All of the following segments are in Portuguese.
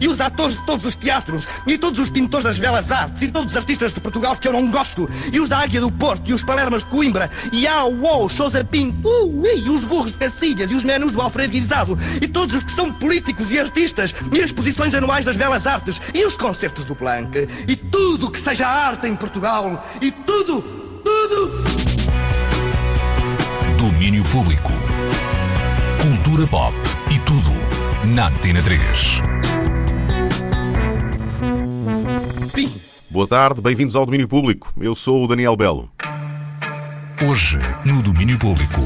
E os atores de todos os teatros, e todos os pintores das belas artes, e todos os artistas de Portugal que eu não gosto, e os da Águia do Porto, e os Palermas de Coimbra, e a UOL, Sousa Pinto, uh, e os burros de Cacilhas, e os menus do Alfredizado, e todos os que são políticos e artistas, e as exposições anuais das belas artes, e os concertos do Planck, e tudo que seja arte em Portugal, e tudo, tudo. Domínio Público. Cultura pop e tudo na Antena 3. Boa tarde, bem-vindos ao Domínio Público. Eu sou o Daniel Belo. Hoje, no Domínio Público.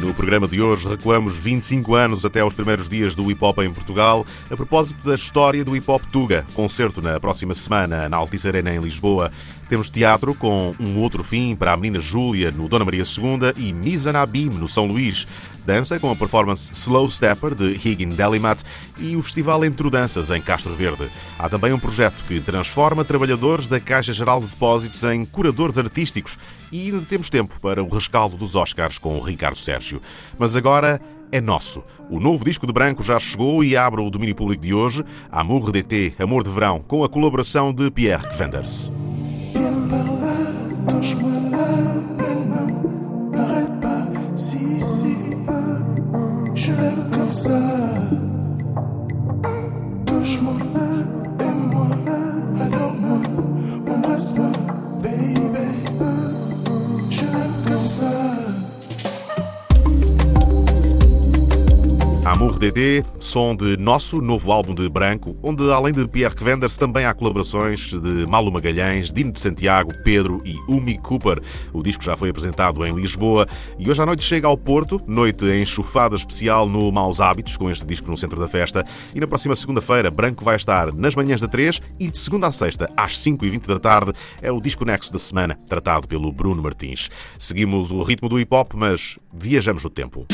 No programa de hoje recuamos 25 anos até aos primeiros dias do hip hop em Portugal, a propósito da história do hip hop Tuga. Concerto na próxima semana na Altice Arena em Lisboa. Temos teatro com um outro fim para a menina Júlia no Dona Maria II e Mizanabim no São Luís. Dança com a performance Slow Stepper de Higgin Delimat e o Festival Entre Danças em Castro Verde. Há também um projeto que transforma trabalhadores da Caixa Geral de Depósitos em curadores artísticos e ainda temos tempo para o rescaldo dos Oscars com o Ricardo Sérgio. Mas agora é nosso. O novo disco de branco já chegou e abre o domínio público de hoje, Amour d'été, Amor de Verão, com a colaboração de Pierre Kvenders. Amour DD, som de nosso novo álbum de branco, onde além de Pierre Kvenders também há colaborações de Malu Magalhães, Dino de Santiago, Pedro e Umi Cooper. O disco já foi apresentado em Lisboa e hoje à noite chega ao Porto, noite enxufada especial no Maus Hábitos, com este disco no centro da festa. E na próxima segunda-feira, Branco vai estar nas manhãs da 3 e de segunda a sexta, às 5h20 da tarde, é o disco Nexo da semana, tratado pelo Bruno Martins. Seguimos o ritmo do hip hop, mas viajamos no tempo.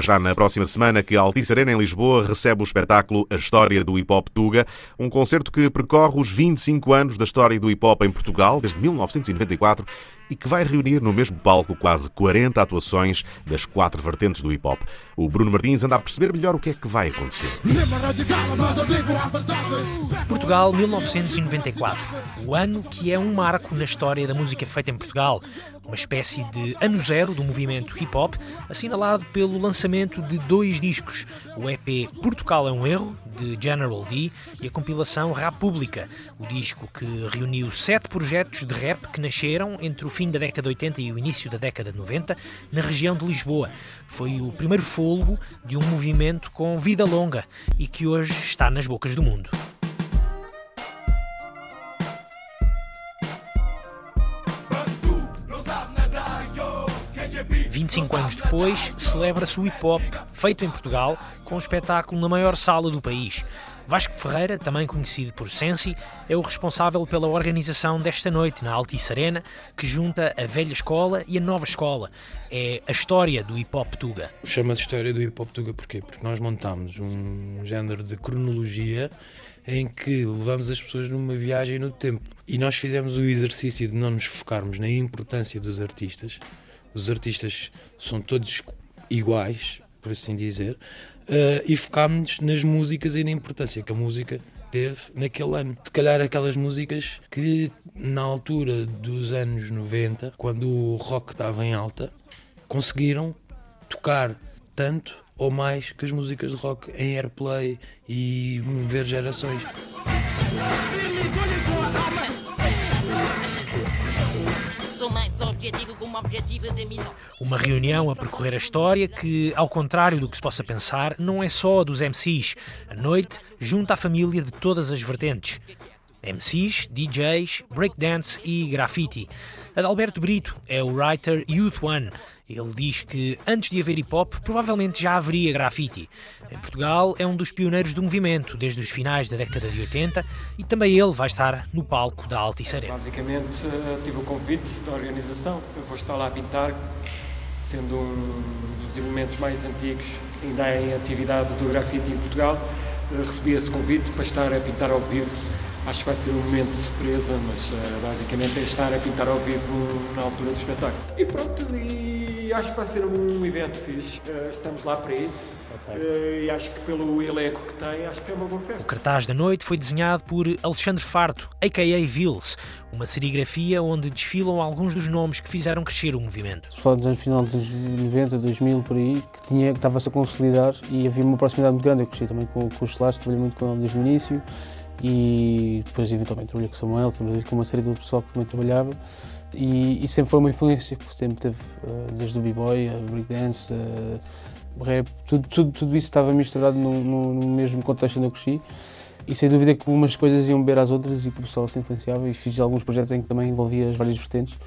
É já na próxima semana que a Altice Arena em Lisboa recebe o espetáculo A História do Hip Hop Tuga, um concerto que percorre os 25 anos da história do hip hop em Portugal, desde 1994, e que vai reunir no mesmo palco quase 40 atuações das quatro vertentes do hip hop. O Bruno Martins anda a perceber melhor o que é que vai acontecer. Portugal 1994, o ano que é um marco na história da música feita em Portugal, uma espécie de ano zero do movimento hip hop, assinalado pelo lançamento de dois discos, o EP Portugal é um Erro, de General D, e a compilação República, o disco que reuniu sete projetos de rap que nasceram entre o fim da década de 80 e o início da década de 90, na região de Lisboa. Foi o primeiro fôlego de um movimento com vida longa e que hoje está nas bocas do mundo. 25 anos depois, celebra-se o hip hop feito em Portugal com um espetáculo na maior sala do país. Vasco Ferreira, também conhecido por Sensi, é o responsável pela organização desta noite na Altice Arena, que junta a velha escola e a nova escola. É a história do hip hop Tuga. Chama-se História do Hip Hop Tuga porquê? Porque nós montamos um género de cronologia em que levamos as pessoas numa viagem no tempo. E nós fizemos o exercício de não nos focarmos na importância dos artistas. Os artistas são todos iguais, por assim dizer, uh, e focámos-nos nas músicas e na importância que a música teve naquele ano. Se calhar aquelas músicas que na altura dos anos 90, quando o rock estava em alta, conseguiram tocar tanto ou mais que as músicas de rock em airplay e mover gerações. Uma reunião a percorrer a história que, ao contrário do que se possa pensar, não é só dos MCs. A noite junta a família de todas as vertentes. MCs, DJs, breakdance e graffiti. Adalberto Brito é o writer Youth One. Ele diz que antes de haver hip hop, provavelmente já haveria graffiti. Em Portugal é um dos pioneiros do movimento desde os finais da década de 80 e também ele vai estar no palco da Altice Arena. Basicamente, eh, tive o convite da organização. Eu vou estar lá a pintar, sendo um dos elementos mais antigos ainda em atividade do grafite em Portugal. Eh, Recebi esse convite para estar a pintar ao vivo Acho que vai ser um momento de surpresa, mas uh, basicamente é estar a pintar ao vivo na altura do espetáculo. E pronto, e acho que vai ser um evento fixe. Uh, estamos lá para isso. Uh, e acho que pelo elenco que tem, acho que é uma boa festa. O cartaz da noite foi desenhado por Alexandre Farto, a.k.a. Vils, uma serigrafia onde desfilam alguns dos nomes que fizeram crescer o movimento. Falar dos anos final dos anos 90, 2000, por aí, que, tinha, que estava-se a consolidar e havia uma proximidade muito grande. Eu cresci também com, com os Solares, trabalhei muito com ele desde o início e depois eventualmente trabalhei com o Samuel, trabalhei com uma série de pessoal que também trabalhava. E, e sempre foi uma influência que sempre teve, uh, desde o b-boy, a breakdance, uh, rap, tudo, tudo, tudo isso estava misturado no, no, no, mesmo contexto onde eu cresci. E sem dúvida que umas coisas iam beber às outras e que o pessoal se influenciava. E fiz alguns projetos em que também envolvia as várias vertentes.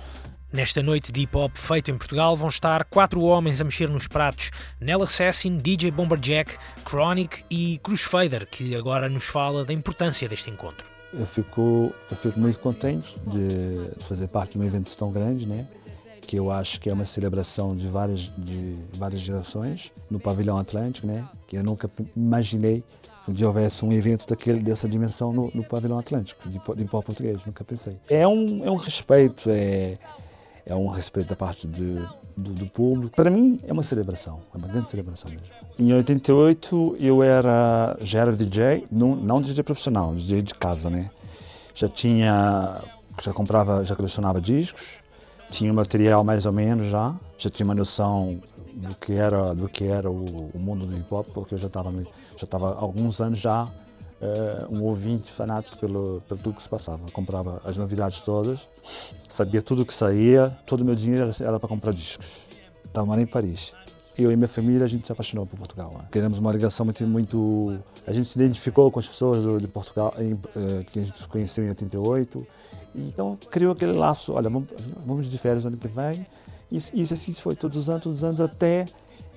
Nesta noite de hip hop feito em Portugal vão estar quatro homens a mexer nos pratos: Nell Assassin, DJ Bomberjack, Chronic e Fader, que agora nos fala da importância deste encontro. Eu fico, eu fico muito contente de fazer parte de um evento tão grande, né? que eu acho que é uma celebração de várias, de várias gerações no pavilhão Atlântico, né? que eu nunca imaginei que houvesse um evento daquele, dessa dimensão no, no pavilhão Atlântico, de, de pop português, nunca pensei. É um, é um respeito, é, é um respeito da parte de, do, do, público. Para mim é uma celebração, é uma grande celebração mesmo. Em 88 eu era, já era DJ, não, não DJ profissional, DJ de casa, né? Já tinha, já comprava, já colecionava discos, tinha o material mais ou menos já, já tinha uma noção do que era, do que era o, o mundo do hip hop, porque eu já estava já alguns anos já uh, um ouvinte fanático pelo, pelo tudo que se passava. comprava as novidades todas, sabia tudo o que saía, todo o meu dinheiro era para comprar discos. Estava morando em Paris. Eu e minha família, a gente se apaixonou por Portugal. Né? Queremos uma ligação muito, muito... A gente se identificou com as pessoas do, de Portugal, em, uh, que a gente conheceu em 88. Então, criou aquele laço, olha, vamos, vamos de férias no ano que vem. E isso assim foi todos os anos, todos os anos, até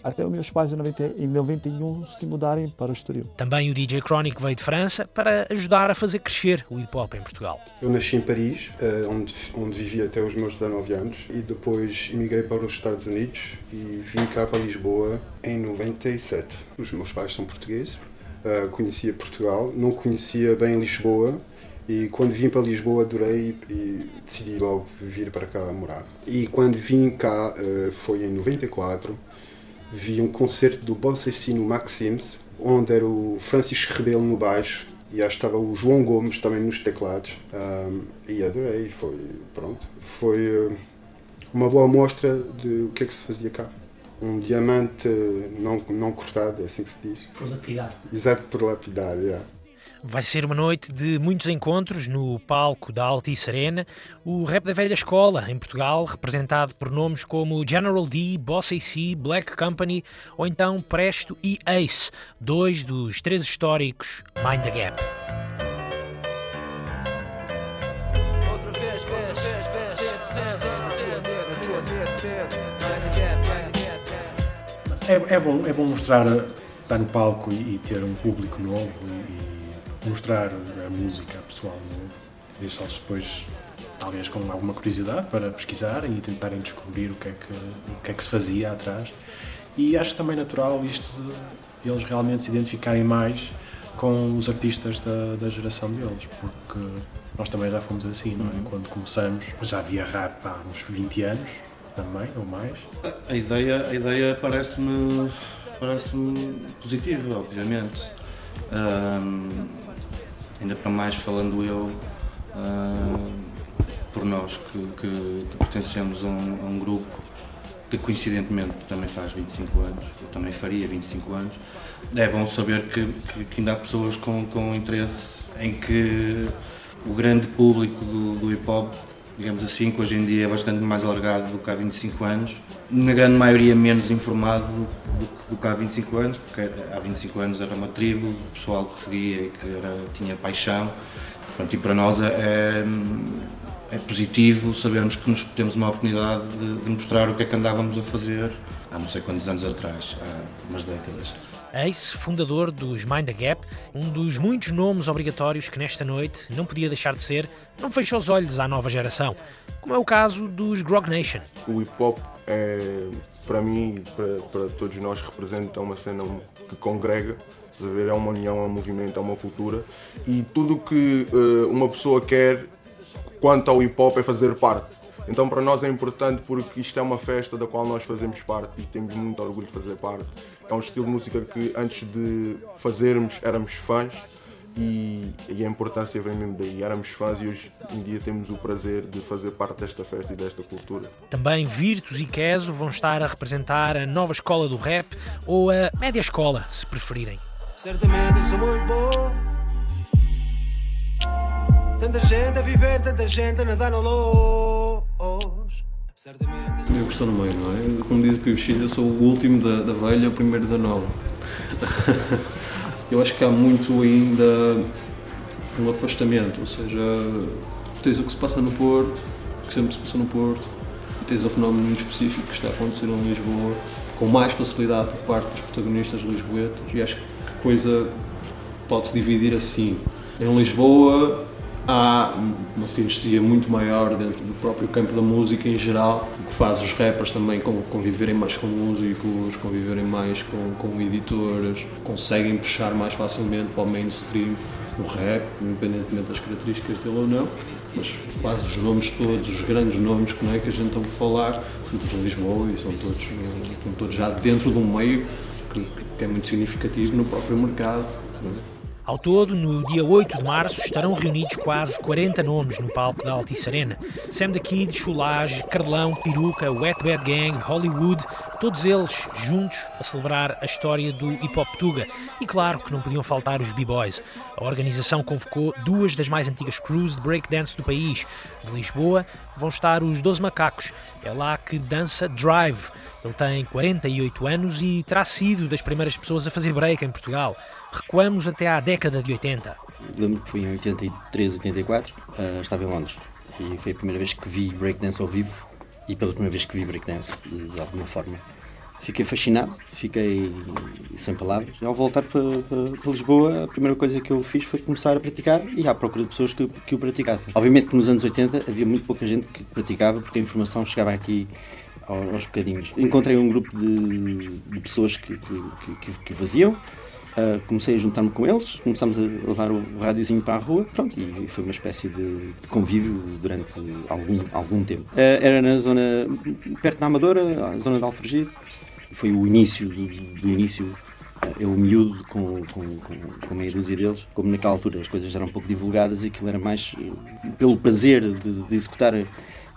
até os meus pais em, 90, em 91 se mudarem para o Estoril. Também o DJ Chronic veio de França para ajudar a fazer crescer o hip hop em Portugal. Eu nasci em Paris, eh, onde, onde vivi até os meus 19 anos, e depois emigrei para os Estados Unidos e vim cá para Lisboa em 97. Os meus pais são portugueses, eh, conhecia Portugal, não conhecia bem Lisboa, e quando vim para Lisboa adorei e decidi logo vir para cá morar. E quando vim cá eh, foi em 94 vi um concerto do Bossa no Maxims, onde era o Francisco Rebelo no baixo e acho que estava o João Gomes também nos teclados um, e adorei, foi, pronto, foi uh, uma boa amostra de o que é que se fazia cá. Um diamante não, não cortado, é assim que se diz. Por lapidar. Exato, por lapidar, yeah. Vai ser uma noite de muitos encontros no palco da Altice Arena. O rap da velha escola em Portugal, representado por nomes como General D, Boss AC, Black Company ou então Presto e Ace, dois dos três históricos Mind the Gap. É, é, bom, é bom mostrar, estar no palco e, e ter um público novo e, mostrar a música a pessoal novo, deixá-los depois talvez com alguma curiosidade para pesquisarem e tentarem descobrir o que é que, o que, é que se fazia atrás. E acho também natural isto de eles realmente se identificarem mais com os artistas da, da geração deles, porque nós também já fomos assim, não é? Uhum. Quando começamos, já havia rap há uns 20 anos também, ou mais. A, a ideia, a ideia parece-me parece-me positiva, obviamente. Um, ainda para mais falando eu uh, por nós que, que, que pertencemos a um, a um, grupo que coincidentemente também faz 25 anos, eu também faria 25 anos, é bom saber que, que, ainda há pessoas com, com interesse em que o grande público do, do hip hop, digamos assim, que hoje em dia é bastante mais alargado do que há 25 anos, na grande maioria menos informado do, do que há 25 anos, porque há 25 anos era uma tribo, pessoal que seguia e que era, tinha paixão. Pronto, e para nós é, é, é, positivo sabermos que nos temos uma oportunidade de, de, mostrar o que é que andávamos a fazer há não sei quantos anos atrás, há umas décadas. Ace, fundador dos Mind the Gap, um dos muitos nomes obrigatórios que nesta noite não podia deixar de ser, não fecha os olhos à nova geração, como é o caso dos Grog Nation. O hip hop é, para mim para, para todos nós, representa uma cena que congrega? É uma união, é um movimento, é uma cultura. E tudo que uh, uma pessoa quer quanto ao hip hop é fazer parte. Então para nós é importante porque isto é uma festa da qual nós fazemos parte e temos muito orgulho de fazer parte. É um estilo de música que antes de fazermos éramos fãs e, e, a importância vem mesmo daí. Éramos fãs e hoje em dia temos o prazer de fazer parte desta festa e desta cultura. Também Virtus e Keso vão estar a representar a nova escola do rap ou a média escola, se preferirem. Certamente sou muito bom. Tanta gente a viver, tanta gente a nadar no luz. Eu estou no meio, não é? Como diz o PX, eu sou o último da, da velha, o primeiro da nova. eu acho que há muito ainda um afastamento, ou seja, tens o que se passa no Porto, que sempre se passou no Porto, tens o fenómeno muito específico que está a acontecer em Lisboa, com mais facilidade por parte dos protagonistas lisboetas, e acho que a coisa pode-se dividir assim. Em Lisboa há uma sinestesia muito maior dentro do próprio campo da música em geral, o que faz os rappers também conviverem mais com músicos, conviverem mais com, com editores, conseguem puxar mais facilmente para o mainstream o rap, independentemente das características dele ou não, mas quase os nomes todos, os grandes nomes que, não é, que a gente ouve falar, são todos em Lisboa e são todos, são todos já dentro de um meio que, que é muito significativo no próprio mercado. Ao todo, no dia 8 de março, estarão reunidos quase 40 nomes no palco da Altice Arena. Sam da Kid, Chulage, Carlão, Peruca, Wet Bad Gang, Hollywood, todos eles juntos a celebrar a história do hip hop tuga. E claro que não podiam faltar os B-Boys. A organização convocou duas das mais antigas crews de breakdance do país. De Lisboa vão estar os 12 Macacos. É lá que dança Drive. Ele tem 48 anos e terá sido das primeiras pessoas a fazer break em Portugal. Recuamos até à década de 80. Lembro que foi em 83, 84, uh, estava em Londres e foi a primeira vez que vi breakdance ao vivo e pela primeira vez que vi breakdance de, de alguma forma. Fiquei fascinado, fiquei sem palavras. Ao voltar para, Lisboa, a primeira coisa que eu fiz foi começar a praticar e à procura de pessoas que, que o praticassem. Obviamente que nos anos 80 havia muito pouca gente que praticava porque a informação chegava aqui aos bocadinhos. Encontrei um grupo de, de pessoas que, que, que, que faziam Uh, comecei a juntar-me com eles, começámos a levar o, o rádiozinho para a rua, pronto, e foi uma espécie de, de convívio durante algum, algum tempo. Uh, era na zona, perto da Amadora, a zona de Alfragide, foi o início do, do início, uh, eu miúdo com, com, com, com meia dúzia deles, como naquela altura as coisas eram um pouco divulgadas e aquilo era mais pelo prazer de, de executar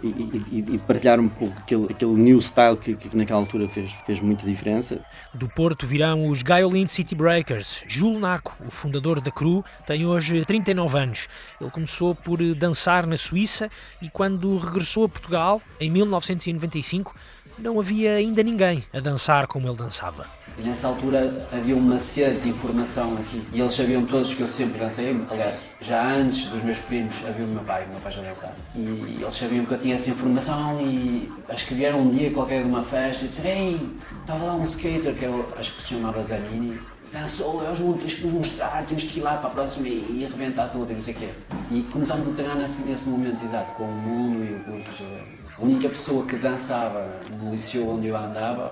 e, e, e, partilhar um pouco aquele, aquele new style que, que, naquela altura fez, fez muita diferença. Do Porto virão os Gaioline City Breakers. Jules Naco, o fundador da CRU, tem hoje 39 anos. Ele começou por dançar na Suíça e quando regressou a Portugal, em 1995, não havia ainda ninguém a dançar como ele dançava. E nessa altura havia uma sede de informação aqui e eles sabiam todos que eu sempre dancei. Aliás, já antes dos meus primos havia o meu pai, o meu pai já dançava. E eles sabiam que eu tinha essa informação e acho que vieram um dia qualquer de uma festa e disseram: Ei, estava lá um skater que eu acho que se chamava Zanini. Dançou, é os tens que nos mostrar, temos que ir lá para a próxima e, e arrebentar tudo e não sei o quê. E começámos a treinar nesse, nesse momento exato, com o mundo e os. A única pessoa que dançava no liceu onde eu andava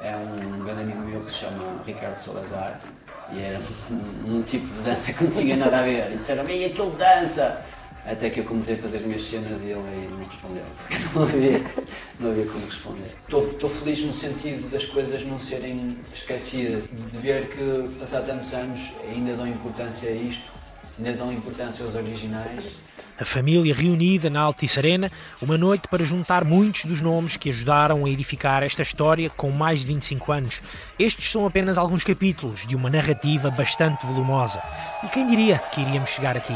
é um grande amigo meu que se chama Ricardo Salazar e era um, um tipo de dança que não tinha nada a ver. E disseram, e aquele dança! Até que eu comecei a fazer as minhas cenas e ele aí não respondeu, não havia, não havia como responder. Estou feliz no sentido das coisas não serem esquecidas, de ver que, passado tantos anos, ainda dão importância a isto, ainda dão importância aos originais a família reunida na Altice Arena, uma noite para juntar muitos dos nomes que ajudaram a edificar esta história com mais de 25 anos. Estes são apenas alguns capítulos de uma narrativa bastante volumosa. E quem diria que iríamos chegar aqui?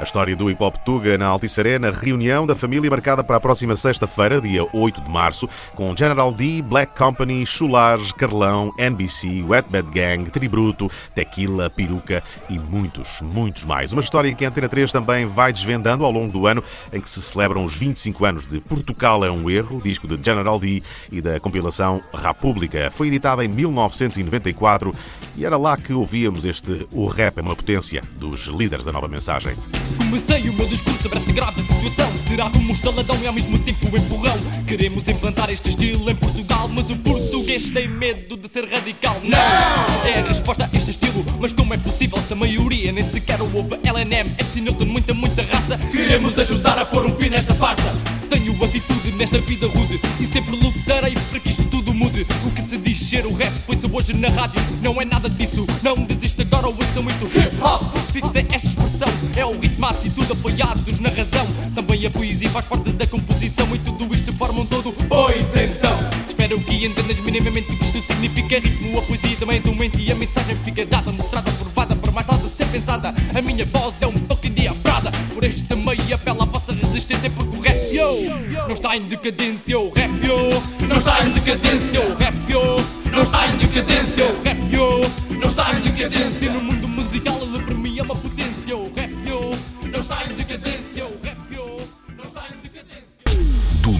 A história do Hip Hop Tuga na Altice Arena, reunião da família marcada para a próxima sexta-feira, dia 8 de março, com General D, Black Company, Chular, Carlão, NBC, Wet Bad Gang, Tribruto, Tequila, Peruca e muitos, muitos mais. Uma história que a Antena 3 também vai desvendando ao longo do ano, em que se celebram os 25 anos de Portugal é um Erro, disco de General D e da compilação República. Foi editada em 1994 e era lá que ouvíamos este O Rap é uma Potência, dos líderes da nova mensagem. Comecei o meu discurso sobre esta grave situação. Será como um estaladão e ao mesmo tempo um empurrão. Queremos implantar este estilo em Portugal, mas o português tem medo de ser radical. Não! É a resposta a este estilo, mas como é possível se a maioria nem sequer o ouve? LNM é sinal de muita, muita raça. Queremos ajudar a pôr um fim nesta farsa. Tenho atitude nesta vida rude e sempre lutarei para que isto mude. O que se diz ser o rap, pois hoje na rádio não é nada disso. Não desiste agora, ouçam isto. Hip hop, fixa esta expressão. É o ritmo, a atitude apoiados na razão. Também a poesia faz parte da composição e tudo isto forma um todo. Pois então, espero que entendas minimamente o que isto significa. Ritmo, a poesia também do mente e a mensagem fica dada, mostrada, provada, por mais nada ser pensada. A minha voz é um toque diafrada. Por este meio apela a vossa resistência, porque o yo, não está em decadência. O rap, yo, não está em decadência. O rap, yo, não está em decadência. O rap, yo, não está em decadência. No mundo musical, ele para mim é uma potência. O rap, yo, não está em decadência.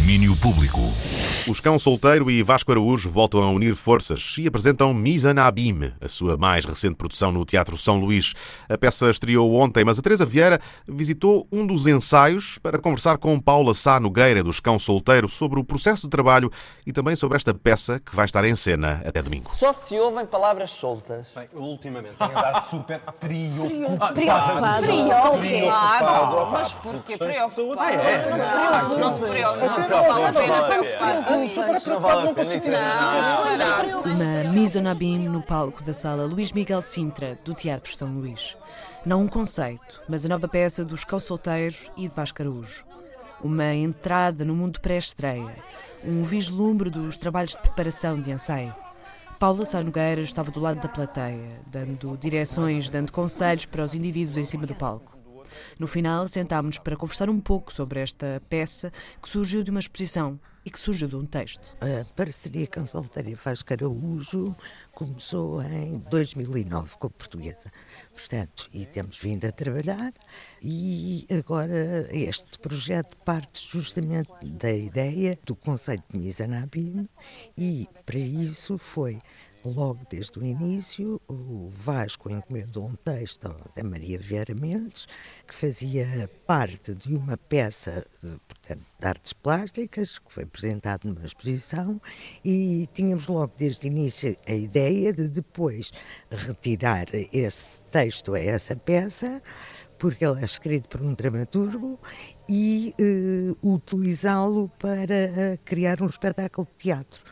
Domínio público. Os Cão Solteiro e Vasco Araújo voltam a unir forças e apresentam Mizanabim, a sua mais recente produção no Teatro São Luís. A peça estreou ontem, mas a Teresa Vieira visitou um dos ensaios para conversar com Paula Sá Nogueira, dos Cão Solteiro, sobre o processo de trabalho e também sobre esta peça que vai estar em cena até domingo. Só se ouvem palavras soltas. Bem, ultimamente tenho andado super preocupado. Preocupado. Preocupado. Mas porquê preocupado? Ah, é? Não te preocupes. Uma Misonabim no palco da sala Luís Miguel Sintra, do Teatro São Luís. Não um conceito, mas a nova peça dos Cão Solteiros e de Vasco Araújo. Uma entrada no mundo pré-estreia, um vislumbre dos trabalhos de preparação de ensaio. Paula Sá Nogueira estava do lado da plateia, dando direções, dando conselhos para os indivíduos em cima do palco. No final, sentámos-nos para conversar um pouco sobre esta peça que surgiu de uma exposição e que surgiu de um texto. A parceria Consultaria e Vasco Araújo começou em 2009 com a portuguesa. Portanto, e temos vindo a trabalhar e agora este projeto parte justamente da ideia do conceito de Mizanabim e para isso foi logo desde o início, o Vasco encomendou um texto ao Zé Maria Vieira Mendes, que fazia parte de uma peça portanto, de artes plásticas, que foi apresentado numa exposição, e tínhamos logo desde o início a ideia de depois retirar esse texto a essa peça, porque ele é escrito por um dramaturgo, e eh, utilizá-lo para criar um espetáculo de teatro.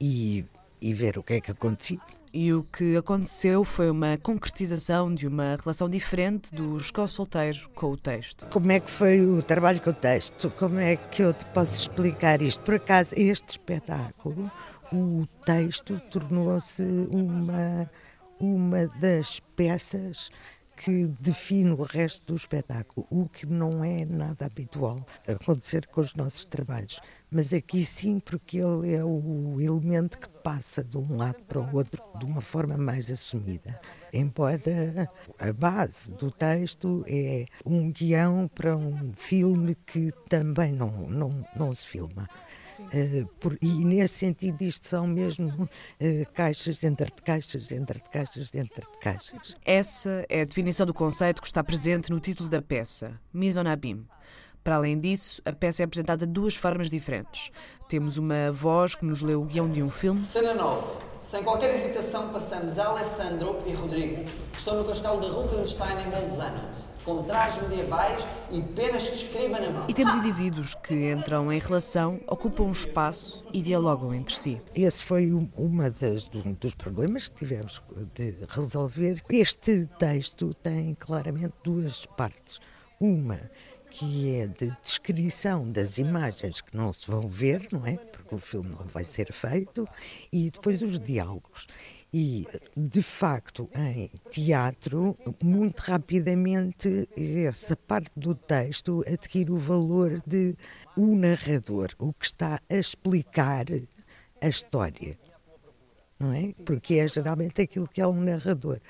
E e ver o que é que acontecia. E o que aconteceu foi uma concretização de uma relação diferente dos consulteiros com o texto. Como é que foi o trabalho com o texto? Como é que eu te posso explicar isto? Por acaso, este espetáculo, o texto tornou-se uma, uma das peças que define o resto do espetáculo, o que não é nada habitual acontecer com os nossos trabalhos. Mas aqui sim, porque ele é o elemento que passa de um lado para o outro de uma forma mais assumida. Embora a base do texto é um guião para um filme que também não, não, não se filma. Uh, por, e nesse sentido isto são mesmo uh, caixas dentro de caixas, dentro de caixas, dentro de caixas. Essa é a definição do conceito que está presente no título da peça, Misonabim. Para além disso, a peça é apresentada de duas formas diferentes. Temos uma voz que nos lê o guião de um filme. Cena 9. Sem qualquer hesitação, passamos a Alessandro e Rodrigo, que estão no castelo de Rubenstein em Bolzano com trajes medievais e penas de escriba na mão. E temos indivíduos que entram em relação, ocupam um espaço e dialogam entre si. Esse foi um uma das, um dos problemas que tivemos de resolver. Este texto tem claramente duas partes. Uma que é de descrição das imagens que não se vão ver, não é? Porque o filme não vai ser feito, e depois os diálogos. E, de facto, em teatro, muito rapidamente, essa parte do texto adquire o valor de o narrador, o que está a explicar a história. Não é? Porque é geralmente aquilo que é um narrador.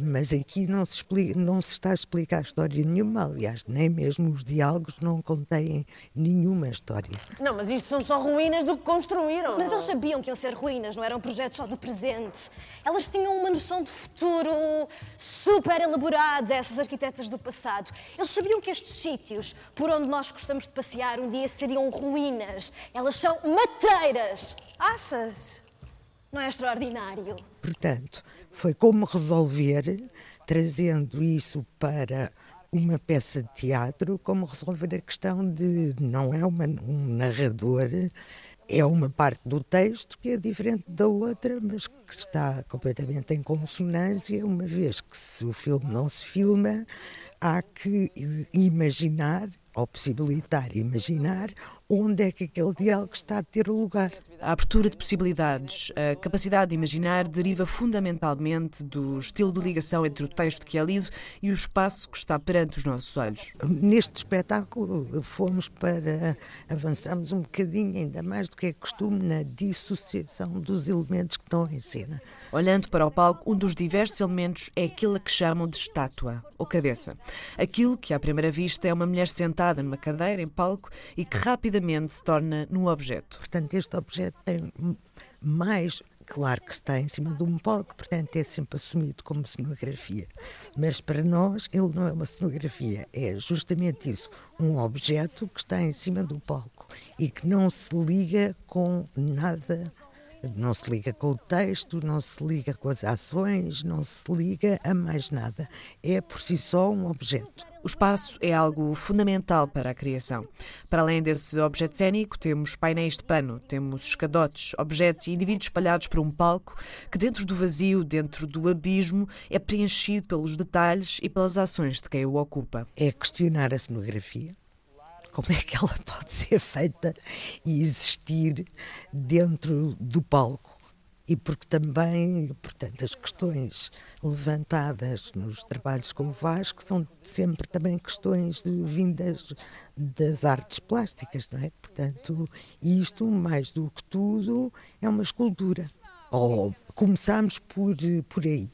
Mas aqui não se, explica, não se está a explicar história nenhuma, aliás, nem mesmo os diálogos não contêm nenhuma história. Não, mas isto são só ruínas do que construíram. Mas eles sabiam que iam ser ruínas, não eram projetos só do presente. Elas tinham uma noção de futuro super elaborada, essas arquitetas do passado. Eles sabiam que estes sítios, por onde nós gostamos de passear, um dia seriam ruínas. Elas são matreiras. Achas? Não é extraordinário? Portanto, foi como resolver, trazendo isso para uma peça de teatro, como resolver a questão de não é uma, um narrador, é uma parte do texto que é diferente da outra, mas que está completamente em consonância, uma vez que se o filme não se filma, há que imaginar, ou possibilitar imaginar, onde é que aquele diálogo está a ter lugar. A abertura de possibilidades, a capacidade de imaginar deriva fundamentalmente do estilo de ligação entre o texto que é lido e o espaço que está perante os nossos olhos. Neste espetáculo fomos para avançamos um bocadinho ainda mais do que é costume na dissociação dos elementos que estão em cena. Olhando para o palco, um dos diversos elementos é aquilo que chamam de estátua ou cabeça. Aquilo que à primeira vista é uma mulher sentada numa cadeira em palco e que rapidamente se torna num objeto. Portanto, este objeto tem mais Claro que está em cima de um palco, portanto é sempre assumido como cenografia. Mas para nós ele não é uma cenografia, é justamente isso, um objeto que está em cima do palco e que não se liga com nada não se liga com o texto, não se liga com as ações, não se liga a mais nada. É por si só um objeto. O espaço é algo fundamental para a criação. Para além desse objeto cênico, temos painéis de pano, temos escadotes, objetos e indivíduos espalhados por um palco que, dentro do vazio, dentro do abismo, é preenchido pelos detalhes e pelas ações de quem o ocupa. É questionar a cenografia, como é que ela pode ser feita e existir dentro do palco. E porque também, portanto, as questões levantadas nos trabalhos com o Vasco são sempre também questões de, vindas das artes plásticas, não é? Portanto, isto, mais do que tudo, é uma escultura. Ou começamos por, por aí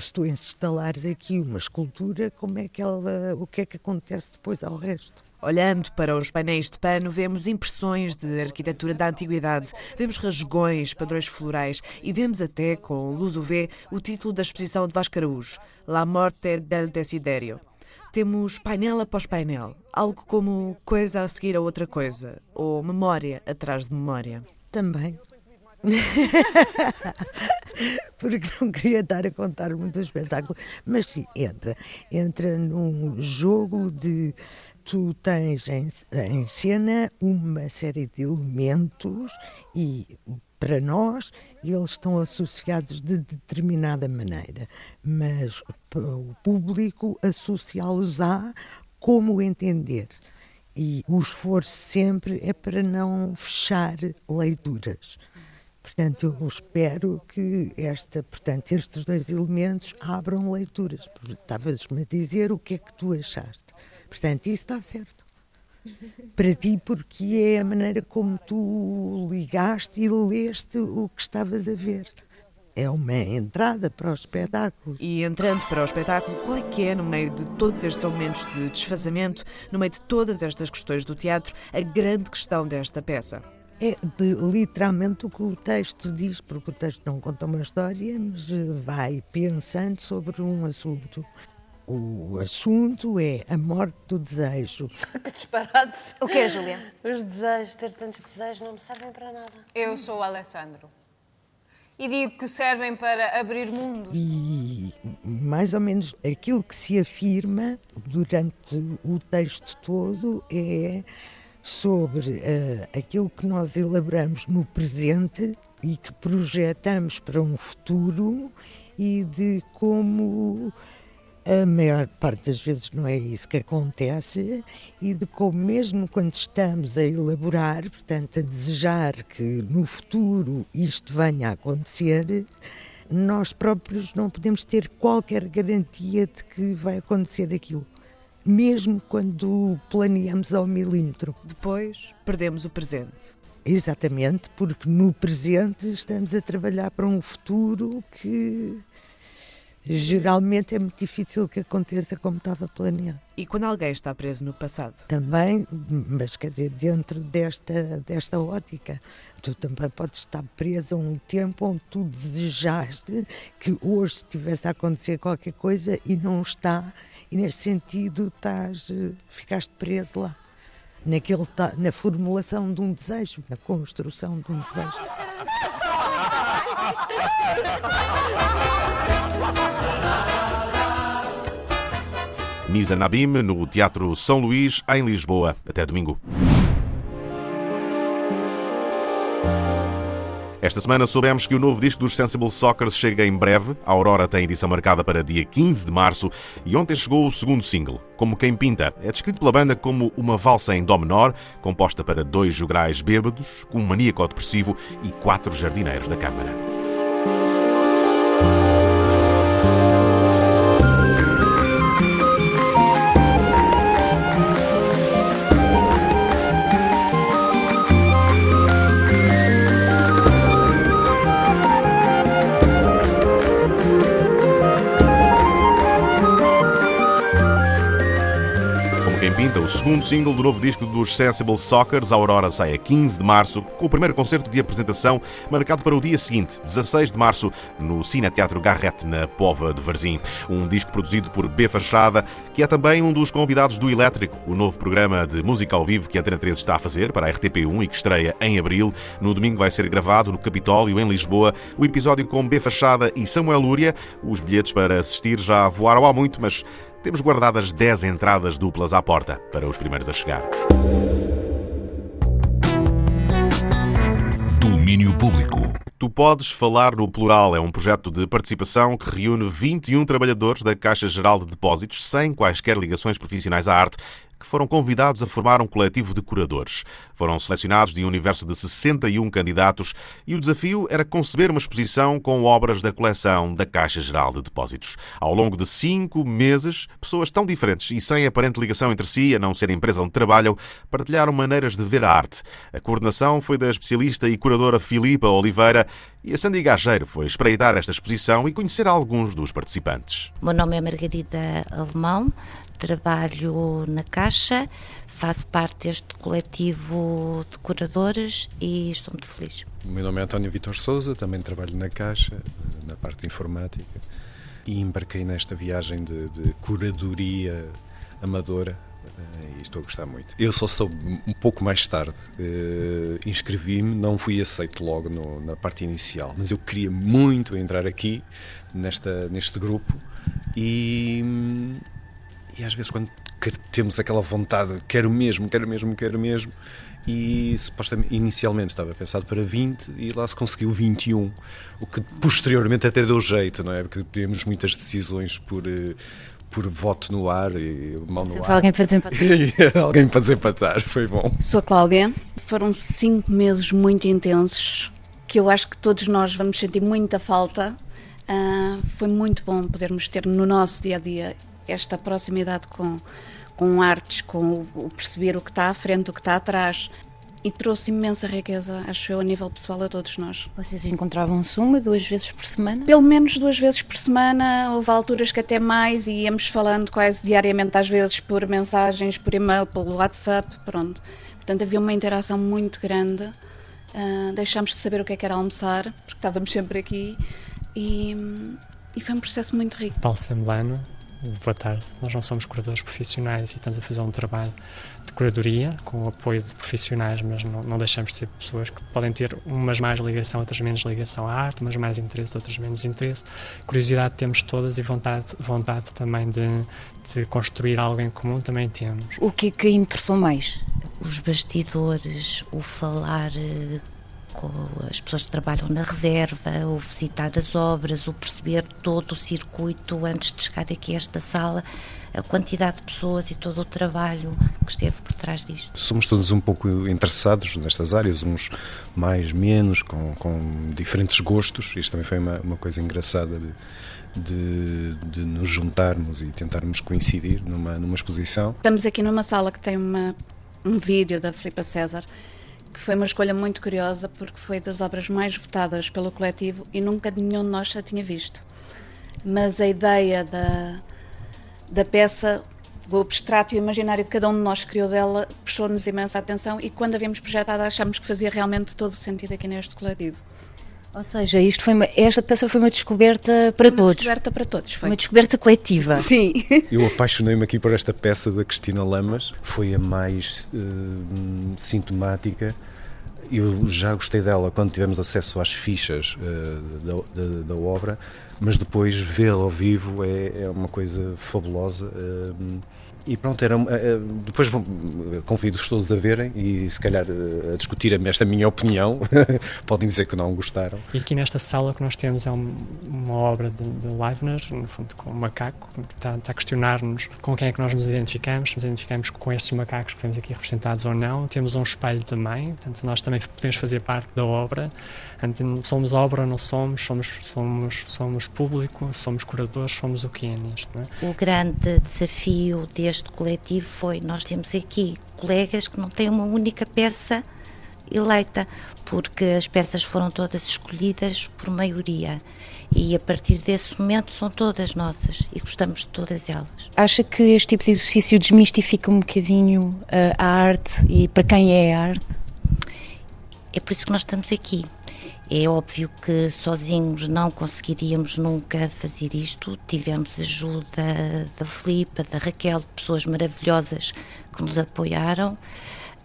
se tu instalares aqui uma escultura, como é que ela, o que é que acontece depois ao resto? Olhando para os painéis de pano, vemos impressões de arquitetura da antiguidade, vemos rasgões, padrões florais e vemos até, com luz UV, o título da exposição de Vasco Araújo, La Morte del Desiderio. Temos painel após painel, algo como coisa a seguir a outra coisa, ou memória atrás de memória. Também. Porque não queria estar a contar muito o espetáculo, mas sim, entra. Entra num jogo de tu tens em, em cena uma série de elementos e para nós eles estão associados de determinada maneira, mas o público associá-los a como entender. E o esforço sempre é para não fechar leituras. Portanto, eu espero que esta, portanto, estes dois elementos abram leituras. Estavas-me a dizer o que é que tu achaste. Portanto, isso está certo. Para ti, porque é a maneira como tu ligaste e leste o que estavas a ver. É uma entrada para o espetáculo. E entrando para o espetáculo, qual é que é, no meio de todos estes elementos de desfazamento, no meio de todas estas questões do teatro, a grande questão desta peça? É de, literalmente o que o texto diz, porque o texto não conta uma história, mas vai pensando sobre um assunto. O assunto é a morte do desejo. Que disparate. O que é, Júlia? Os desejos, ter tantos desejos não me servem para nada. Eu sou o Alessandro. E digo que servem para abrir mundos. E mais ou menos aquilo que se afirma durante o texto todo é sobre uh, aquilo que nós elaboramos no presente e que projetamos para um futuro e de como a maior parte das vezes não é isso que acontece e de como mesmo quando estamos a elaborar, portanto a desejar que no futuro isto venha a acontecer, nós próprios não podemos ter qualquer garantia de que vai acontecer aquilo. Mesmo quando planeamos ao milímetro. Depois perdemos o presente. Exatamente, porque no presente estamos a trabalhar para um futuro que geralmente é muito difícil que aconteça como estava planeado. E quando alguém está preso no passado? Também, mas quer dizer, dentro desta, desta ótica, tu também podes estar preso a um tempo onde tu desejaste que hoje estivesse a acontecer qualquer coisa e não está, e nesse sentido estás, ficaste preso lá. Naquele, na formulação de um desejo, na construção de um desejo. Misa Nabim, no Teatro São Luís, em Lisboa. Até domingo. Esta semana soubemos que o novo disco dos Sensible Soccer chega em breve. A Aurora tem edição marcada para dia 15 de março e ontem chegou o segundo single, Como Quem Pinta. É descrito pela banda como uma valsa em dó menor, composta para dois jograis bêbados, com um maníaco depressivo e quatro jardineiros da Câmara. O segundo single do novo disco dos Sensible Soccers, a Aurora sai a 15 de março, com o primeiro concerto de apresentação marcado para o dia seguinte, 16 de março, no Cine Teatro Garrett, na Pova de Varzim. Um disco produzido por B Fachada, que é também um dos convidados do Elétrico, o novo programa de música ao vivo que a Antena 13 está a fazer para a RTP1 e que estreia em abril. No domingo vai ser gravado no Capitólio, em Lisboa, o episódio com B Fachada e Samuel Lúria. Os bilhetes para assistir já voaram há muito, mas temos guardadas 10 entradas duplas à porta para os primeiros a chegar. Domínio Público. Tu Podes Falar no Plural é um projeto de participação que reúne 21 trabalhadores da Caixa Geral de Depósitos sem quaisquer ligações profissionais à arte que foram convidados a formar um coletivo de curadores. Foram selecionados de um universo de 61 candidatos e o desafio era conceber uma exposição com obras da coleção da Caixa Geral de Depósitos. Ao longo de cinco meses, pessoas tão diferentes e sem aparente ligação entre si, a não ser a empresa onde trabalham, partilharam maneiras de ver a arte. A coordenação foi da especialista e curadora Filipa Oliveira e a Sandy Gageiro foi espreitar esta exposição e conhecer alguns dos participantes. O meu nome é Margarida Alemão, trabalho na Caixa, faço parte deste coletivo de curadores e estou muito feliz. O meu nome é António Vitor Souza, também trabalho na Caixa, na parte informática, e embarquei nesta viagem de, de curadoria amadora e estou a gostar muito. Eu só soube um pouco mais tarde, uh, inscrevi-me, não fui aceito logo no, na parte inicial, mas eu queria muito entrar aqui nesta, neste grupo e, e às vezes quando temos aquela vontade, quero mesmo, quero mesmo, quero mesmo, e supostamente inicialmente estava pensado para 20 e lá se conseguiu 21, o que posteriormente até deu jeito, não é? Porque temos muitas decisões por eh, por voto no ar e mão no Sempre ar. alguém para desempatar. alguém para desempatar, foi bom. Sou a Cláudia. Foram cinco meses muito intensos que eu acho que todos nós vamos sentir muita falta. Uh, foi muito bom podermos ter no nosso dia a dia esta proximidade com, com artes, com o, o perceber o que está à frente, o que está atrás. E trouxe imensa riqueza, acho eu, a nível pessoal a todos nós. Vocês encontravam-se uma, duas vezes por semana? Pelo menos duas vezes por semana, houve alturas que até mais e íamos falando quase diariamente, às vezes por mensagens, por e-mail, pelo WhatsApp, pronto. Portanto, havia uma interação muito grande. Uh, deixámos de saber o que é que era almoçar, porque estávamos sempre aqui, e, e foi um processo muito rico. Paulo Semblano, boa tarde. Nós não somos curadores profissionais e estamos a fazer um trabalho de curadoria com o apoio de profissionais, mas não, não, deixamos de ser pessoas que podem ter umas mais ligação, outras menos ligação à arte, umas mais interesse, outras menos interesse. Curiosidade temos todas e vontade, vontade também de, de construir algo em comum também temos. O que é que interessou mais? Os bastidores, o falar com as pessoas que trabalham na reserva, o visitar as obras, o perceber todo o circuito antes de chegar aqui a esta sala, a quantidade de pessoas e todo o trabalho que esteve por trás disto. Somos todos um pouco interessados nestas áreas, uns mais, menos, com, com diferentes gostos. Isto também foi uma, uma coisa engraçada de, de, de, nos juntarmos e tentarmos coincidir numa, numa exposição. Estamos aqui numa sala que tem uma, um vídeo da Filipa César que foi uma escolha muito curiosa porque foi das obras mais votadas pelo coletivo e nunca nenhum de nós já tinha visto. Mas a ideia da, da peça, o abstrato e o imaginário que cada um de nós criou dela, puxou-nos imensa atenção e quando a vimos projetada achámos que fazia realmente todo o sentido aqui neste coletivo. Ou seja, isto foi uma, esta peça foi uma descoberta para uma todos. descoberta para todos, foi. Uma descoberta coletiva. Sim. Eu apaixonei-me aqui por esta peça da Cristina Lamas, foi a mais uh, sintomática eu já gostei dela quando tivemos acesso às fichas uh, da, da, da, obra, mas depois vê-la ao vivo é, é, uma coisa fabulosa. Uh, e pronto, era, eh, depois convido-os todos a verem e se calhar a discutir esta minha opinião. Podem dizer que não gostaram. E aqui nesta sala que nós temos é uma obra de, de Leibniz, no fundo com um macaco, que está, está a questionar-nos com quem é que nós nos identificamos, nos identificamos com estes macacos que vemos aqui representados ou não. Temos um espelho também, portanto nós também podemos fazer parte da obra. Somos obra não somos, somos, somos, somos público, somos curadores, somos o que é nisto. É? O grande desafio deste coletivo foi nós temos aqui colegas que não têm uma única peça eleita, porque as peças foram todas escolhidas por maioria e a partir desse momento são todas nossas e gostamos de todas elas. Acha que este tipo de exercício desmistifica um bocadinho uh, a arte e para quem é a arte? É por isso que nós estamos aqui. É óbvio que sozinhos não conseguiríamos nunca fazer isto. Tivemos ajuda da Filipa, da Raquel, de pessoas maravilhosas que nos apoiaram.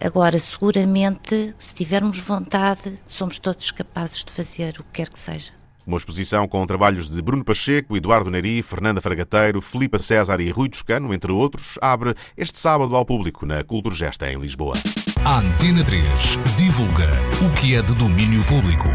Agora, seguramente, se tivermos vontade, somos todos capazes de fazer o que quer que seja. Uma exposição com trabalhos de Bruno Pacheco, Eduardo Neri, Fernanda Fragateiro, Filipa César e Rui Toscano, entre outros, abre este sábado ao público na Culturgesta em Lisboa. A Antena 3 divulga o que é de domínio público.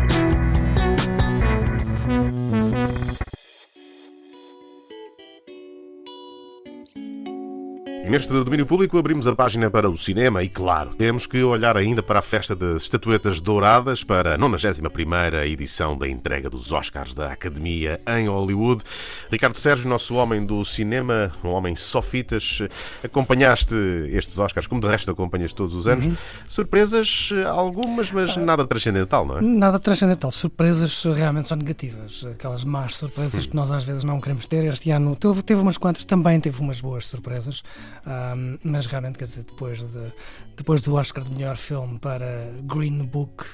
Neste domínio público abrimos a página para o cinema e, claro, temos que olhar ainda para a festa das estatuetas douradas para a 91ª edição da entrega dos Oscars da Academia em Hollywood. Ricardo Sérgio, nosso homem do cinema, um homem só fitas, acompanhaste estes Oscars, como de resto acompanhas todos os anos. Uhum. Surpresas algumas, mas nada transcendental, não é? Nada transcendental. Surpresas realmente são negativas. Aquelas más surpresas uhum. que nós às vezes não queremos ter. Este ano teve, teve umas quantas, também teve umas boas surpresas. Um, mas realmente, quer dizer, depois, de, depois do Oscar de melhor filme para Green Book,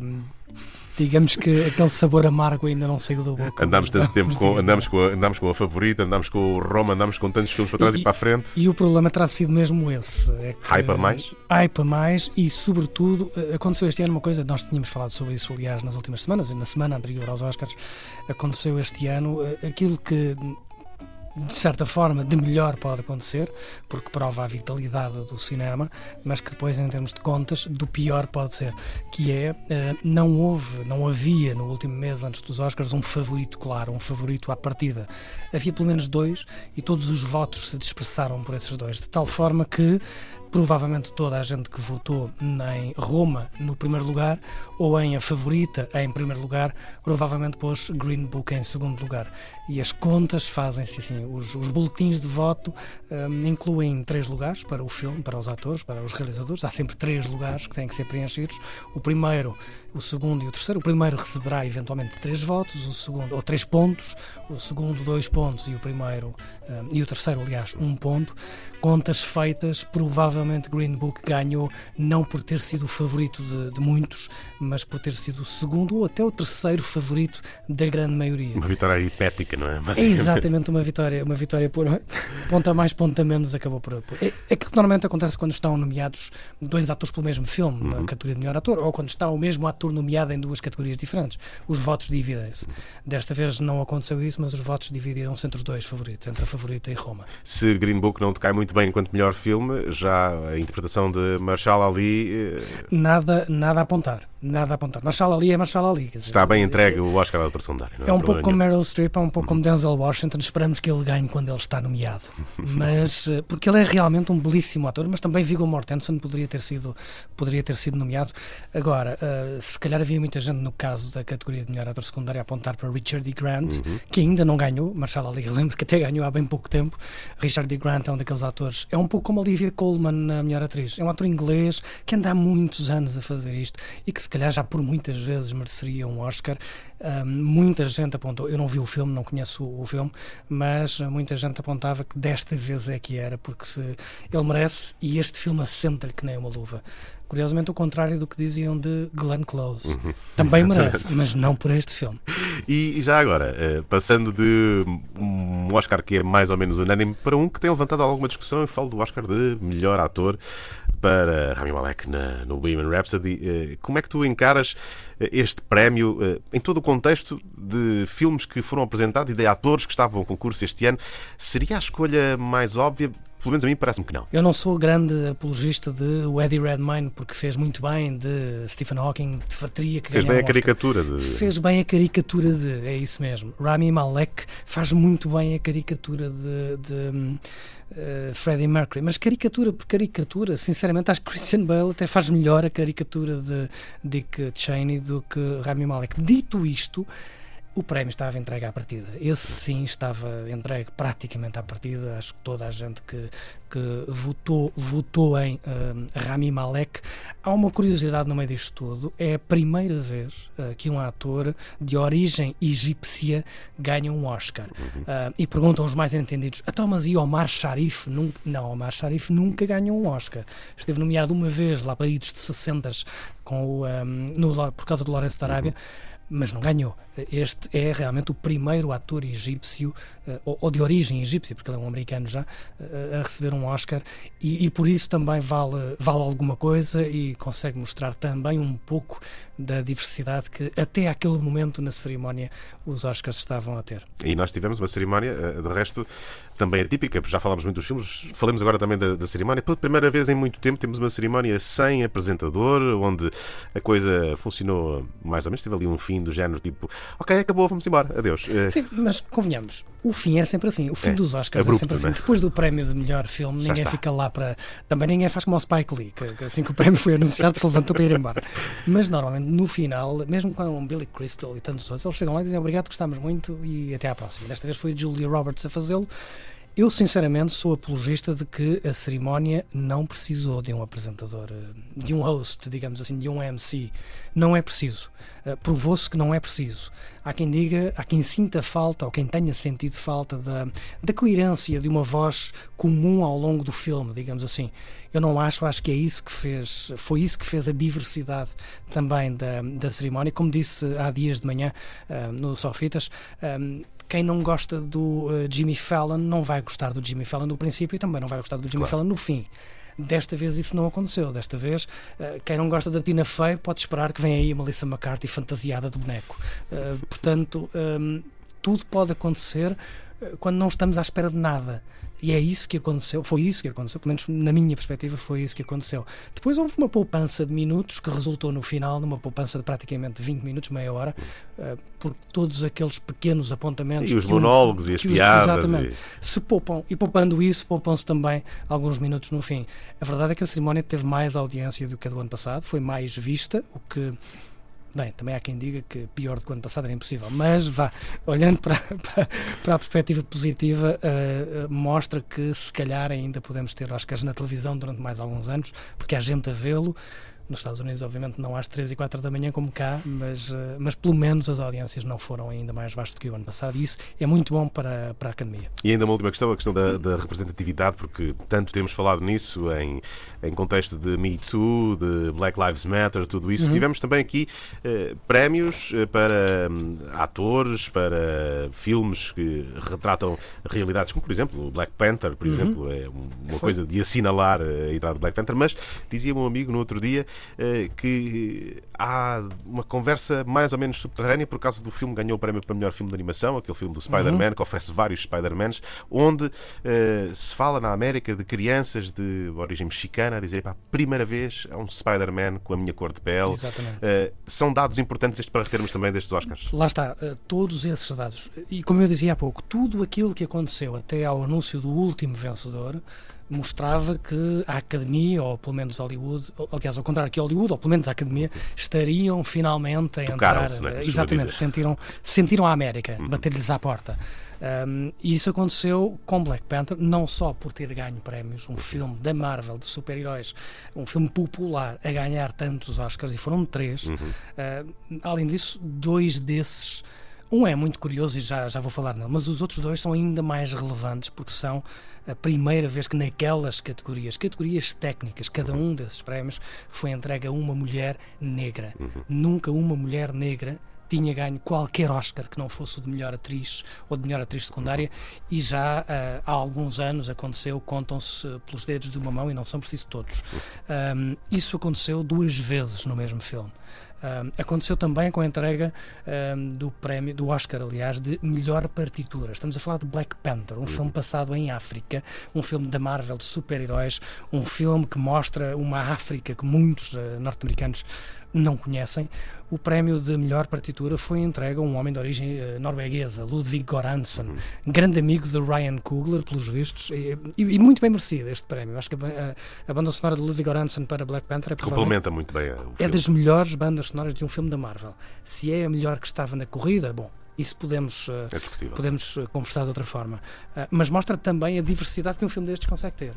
um, digamos que aquele sabor amargo ainda não saiu da boca. Andámos tanto tempo com, andamos com, a, andamos com a favorita, andamos com o Roma, andamos com tantos filmes para trás e, e para a frente. E o problema terá sido mesmo esse. É que, hype a mais? Hype a mais e, sobretudo, aconteceu este ano uma coisa, nós tínhamos falado sobre isso, aliás, nas últimas semanas, e na semana anterior aos Oscars, aconteceu este ano eh, aquilo que de certa forma, de melhor pode acontecer, porque prova a vitalidade do cinema, mas que depois, em termos de contas, do pior pode ser, que é, eh, não houve, não havia no último mês antes dos Oscars um favorito claro, um favorito à partida. Havia pelo menos dois e todos os votos se dispersaram por esses dois, de tal forma que provavelmente toda a gente que votou em Roma no primeiro lugar ou em A Favorita em primeiro lugar, provavelmente pôs Green Book em segundo lugar. E as contas fazem-se assim. Os, os, boletins de voto um, incluem três lugares para o filme, para os atores, para os realizadores. Há sempre três lugares que têm que ser preenchidos. O primeiro, o segundo e o terceiro. O primeiro receberá eventualmente três votos, o segundo, ou três pontos, o segundo, dois pontos e o primeiro, um, e o terceiro, aliás, um ponto. Contas feitas, provavelmente Green Book ganhou não por ter sido o favorito de, de, muitos, mas por ter sido o segundo ou até o terceiro favorito da grande maioria. Uma vitória aritmética, não é? É exatamente uma vitória, uma vitória por ponta mais, ponta menos, acabou por. por é, é que normalmente acontece quando estão nomeados dois atores pelo mesmo filme, uhum. na categoria de melhor ator, ou quando está o mesmo ator nomeado em duas categorias diferentes. Os votos dividem-se. Desta vez não aconteceu isso, mas os votos dividiram-se entre os dois favoritos, entre a favorita e Roma. Se Green Book não te cai muito bem enquanto melhor filme, já a interpretação de Marshall Ali. Eh, nada, nada a apontar. Nada a apontar. Marshall Ali é Marshall Ali. Dizer, Está bem entregue o Oscar ao secundário. É, é um pouco como Meryl Streep, é um pouco como Denzel Washington. Esperamos que ele ganhe quando ele está nomeado. mas eh, porque ele é realmente um belíssimo ator, mas também Viggo Mortensen poderia ter sido, poderia ter sido nomeado. Agora, uh, se calhar havia muita gente no caso da categoria de melhor ator secundário a apontar para Richard E. Grant, uhum. que ainda não ganhou. Marshall Ali, lembro que até ganhou há bem pouco tempo. Richard E. Grant é um daqueles atores. É um pouco como Olivia Colman na melhor atriz. É um ator inglês que anda há muitos anos a fazer isto e que se calhar já por muitas vezes mereceria um Oscar. Um, muita gente apontou, eu não vi o filme, não conheço o, o, filme, mas muita gente apontava que desta vez é que era, porque se, ele merece e este filme assenta-lhe que nem uma luva Curiosamente, o contrário do que diziam de Glenn Close. Uhum. Também merece, mas não por este filme. E, e já agora, eh, passando de um Oscar que é mais ou menos unânime para um que tem levantado alguma discussão, eu falo do Oscar de melhor ator para Rami Malek na, no Bohemian Rhapsody. Eh, Como é que tu encaras eh, este prémio em todo o contexto de filmes que foram apresentados e de atores que estavam ao concurso este ano? Seria a escolha mais óbvia? Pelo menos a mim parece-me que não. Eu não sou grande apologista de Eddie Redmayne, porque fez muito bem de Stephen Hawking, de teria que Fez bem a Oscar. caricatura de- Fez bem a caricatura de, é isso mesmo. Rami Malek faz muito bem a caricatura de, de eh, Freddie Mercury, mas caricatura por caricatura, sinceramente acho que Christian Bale até faz melhor a caricatura de Dick Cheney do que Rami Malek. Dito isto, o prémio estava entregue à partida. Esse sim estava entregue praticamente à partida. Acho que toda a gente que, que votou, votou em hum, Rami Malek. Há uma curiosidade no meio disto tudo. É a primeira vez uh, que um ator de origem egípcia ganha um Oscar. Uh, e perguntam os mais entendidos: então, mas e Omar Sharif? Nun- Não, Omar Sharif nunca ganhou um Oscar. Esteve nomeado uma vez, lá para idos de 60 com o, um, no, por causa do Lourenço da Arábia mas não ganhou. Este é realmente o primeiro ator egípcio, eh, ou, de origem egípcia, porque ele é um americano já, eh, a receber um Oscar, e, e por isso também vale, vale alguma coisa e consegue mostrar também um pouco da diversidade que até aquele momento na cerimónia os Oscars estavam a ter. E nós tivemos uma cerimónia, eh, de resto, também atípica, porque já falámos muito dos filmes, falamos agora também da, da cerimónia. Pela primeira vez em muito tempo temos uma cerimónia sem apresentador, onde a coisa funcionou mais ou menos, teve ali um fim do género tipo, ok, acabou, vamos embora, adeus. Eh, Sim, mas convenhamos, o fim é sempre assim. O fim É, dos Oscars abrupto, é sempre assim. né? Depois do prémio de melhor filme, Já ninguém está. fica lá para. Também ninguém faz como o Spike Lee, que, assim que o prémio foi anunciado se levantou para ir embora. Mas normalmente no final, mesmo quando um Billy Crystal e tantos outros, eles chegam lá e dizem obrigado, gostamos muito e até à próxima. Desta vez foi Julia Roberts a fazê-lo. Eu, sinceramente, sou apologista de que a cerimónia não precisou de um apresentador, eh, de um host, digamos assim, de um MC. Não é preciso. Eh, Provou-se que não é preciso. Há quem diga, há quem sinta falta, ou quem tenha sentido falta da, da coerência de uma voz comum ao longo do filme, digamos assim. Eu não acho, acho que é isso que fez, foi isso que fez a diversidade também da, da cerimónia. Como disse há dias de manhã eh, no Sofitas, quem não gosta do eh, Jimmy Fallon não vai gostar do Jimmy Fallon no princípio e também não vai gostar do Jimmy Claro. Fallon no fim. Desta vez isso não aconteceu. Desta vez, eh, quem não gosta da Tina Fey pode esperar que venha aí a Melissa McCarthy fantasiada de boneco. Eh, portanto, hum, tudo pode acontecer quando não estamos à espera de nada. E é isso que aconteceu, foi isso que aconteceu, pelo menos na minha perspectiva foi isso que aconteceu. Depois houve uma poupança de minutos que resultou no final numa poupança de praticamente 20 minutos, meia hora, eh, por todos aqueles pequenos apontamentos. E os que um- monólogos e as que os- piadas Exatamente. e- Se poupam, e poupando isso, poupam-se também alguns minutos no fim. A verdade é que a cerimónia teve mais audiência do que a do ano passado, foi mais vista, o que. Bem, também há quem diga que pior do que o ano passado era impossível, mas vá, olhando para, para, para a perspectiva positiva, eh, mostra que se calhar ainda podemos ter Oscars na televisão durante mais alguns anos, porque há gente a vê-lo. Nos Estados Unidos, obviamente, não às 3 e 4 da manhã como cá, mas, eh, mas pelo menos as audiências não foram ainda mais baixas do que o ano passado, e isso é muito bom para, para a academia. E ainda uma última questão, a questão da, da representatividade, porque tanto temos falado nisso em, em contexto de Me Too, de Black Lives Matter, tudo isso. Uhum. Tivemos também aqui eh, prémios eh, para hum, atores, para filmes que retratam realidades, como por exemplo o Black Panther, por Uhum. exemplo, é um- uma Foi. coisa de assinalar eh, a idade do Black Panther, mas dizia um amigo no outro dia eh, que há uma conversa mais ou menos subterrânea por causa do filme que ganhou o prémio para melhor filme de animação, aquele filme do Spider-Man, Uhum. que oferece vários Spider-Mans, onde eh, se fala na América de crianças de origem mexicana a dizer, pá, primeira vez é um Spider-Man com a minha cor de pele. Exatamente. Eh, são dados importantes estes para retermos também destes Oscars. Lá está, eh, todos esses dados. E como eu dizia há pouco, tudo aquilo que aconteceu até ao anúncio do último vencedor mostrava que a Academia, ou pelo menos Hollywood, ou, aliás, ao contrário que Hollywood, ou pelo menos a Academia, estariam finalmente a entrar. Né, eh, exatamente, sentiram, sentiram a América, bater-lhes à porta. Um, e isso aconteceu com Black Panther, não só por ter ganho prémios, um filme da Marvel de super-heróis, um filme popular a ganhar tantos Oscars, e foram três. Uhum. Uh, além disso, dois desses Um é muito curioso e já, já vou falar nele, mas os outros dois são ainda mais relevantes porque são a primeira vez que naquelas categorias, categorias técnicas, cada um desses prémios foi entregue a uma mulher negra. Uhum. Nunca uma mulher negra tinha ganho qualquer Oscar que não fosse o de melhor atriz ou de melhor atriz secundária e já uh, há alguns anos aconteceu, contam-se uh, pelos dedos de uma mão e não são preciso todos. Um, isso aconteceu duas vezes no mesmo filme. Um, aconteceu também com a entrega um, do prémio, do Oscar, aliás, de melhor partitura. Estamos a falar de Black Panther, um filme passado em África, um filme da Marvel de super-heróis, um filme que mostra uma África que muitos uh, norte-americanos não conhecem. O prémio de melhor partitura foi entregue a um homem de origem uh, norueguesa, Ludwig Göransson, grande amigo de Ryan Coogler, pelos vistos, e, e, muito bem merecido este prémio. Acho que a, a, banda sonora de Ludwig Göransson para Black Panther é complementa muito bem filme. É das melhores bandas sonoras de um filme da Marvel. Se é a melhor que estava na corrida, bom, isso podemos, é podemos conversar de outra forma. Mas mostra também a diversidade que um filme destes consegue ter.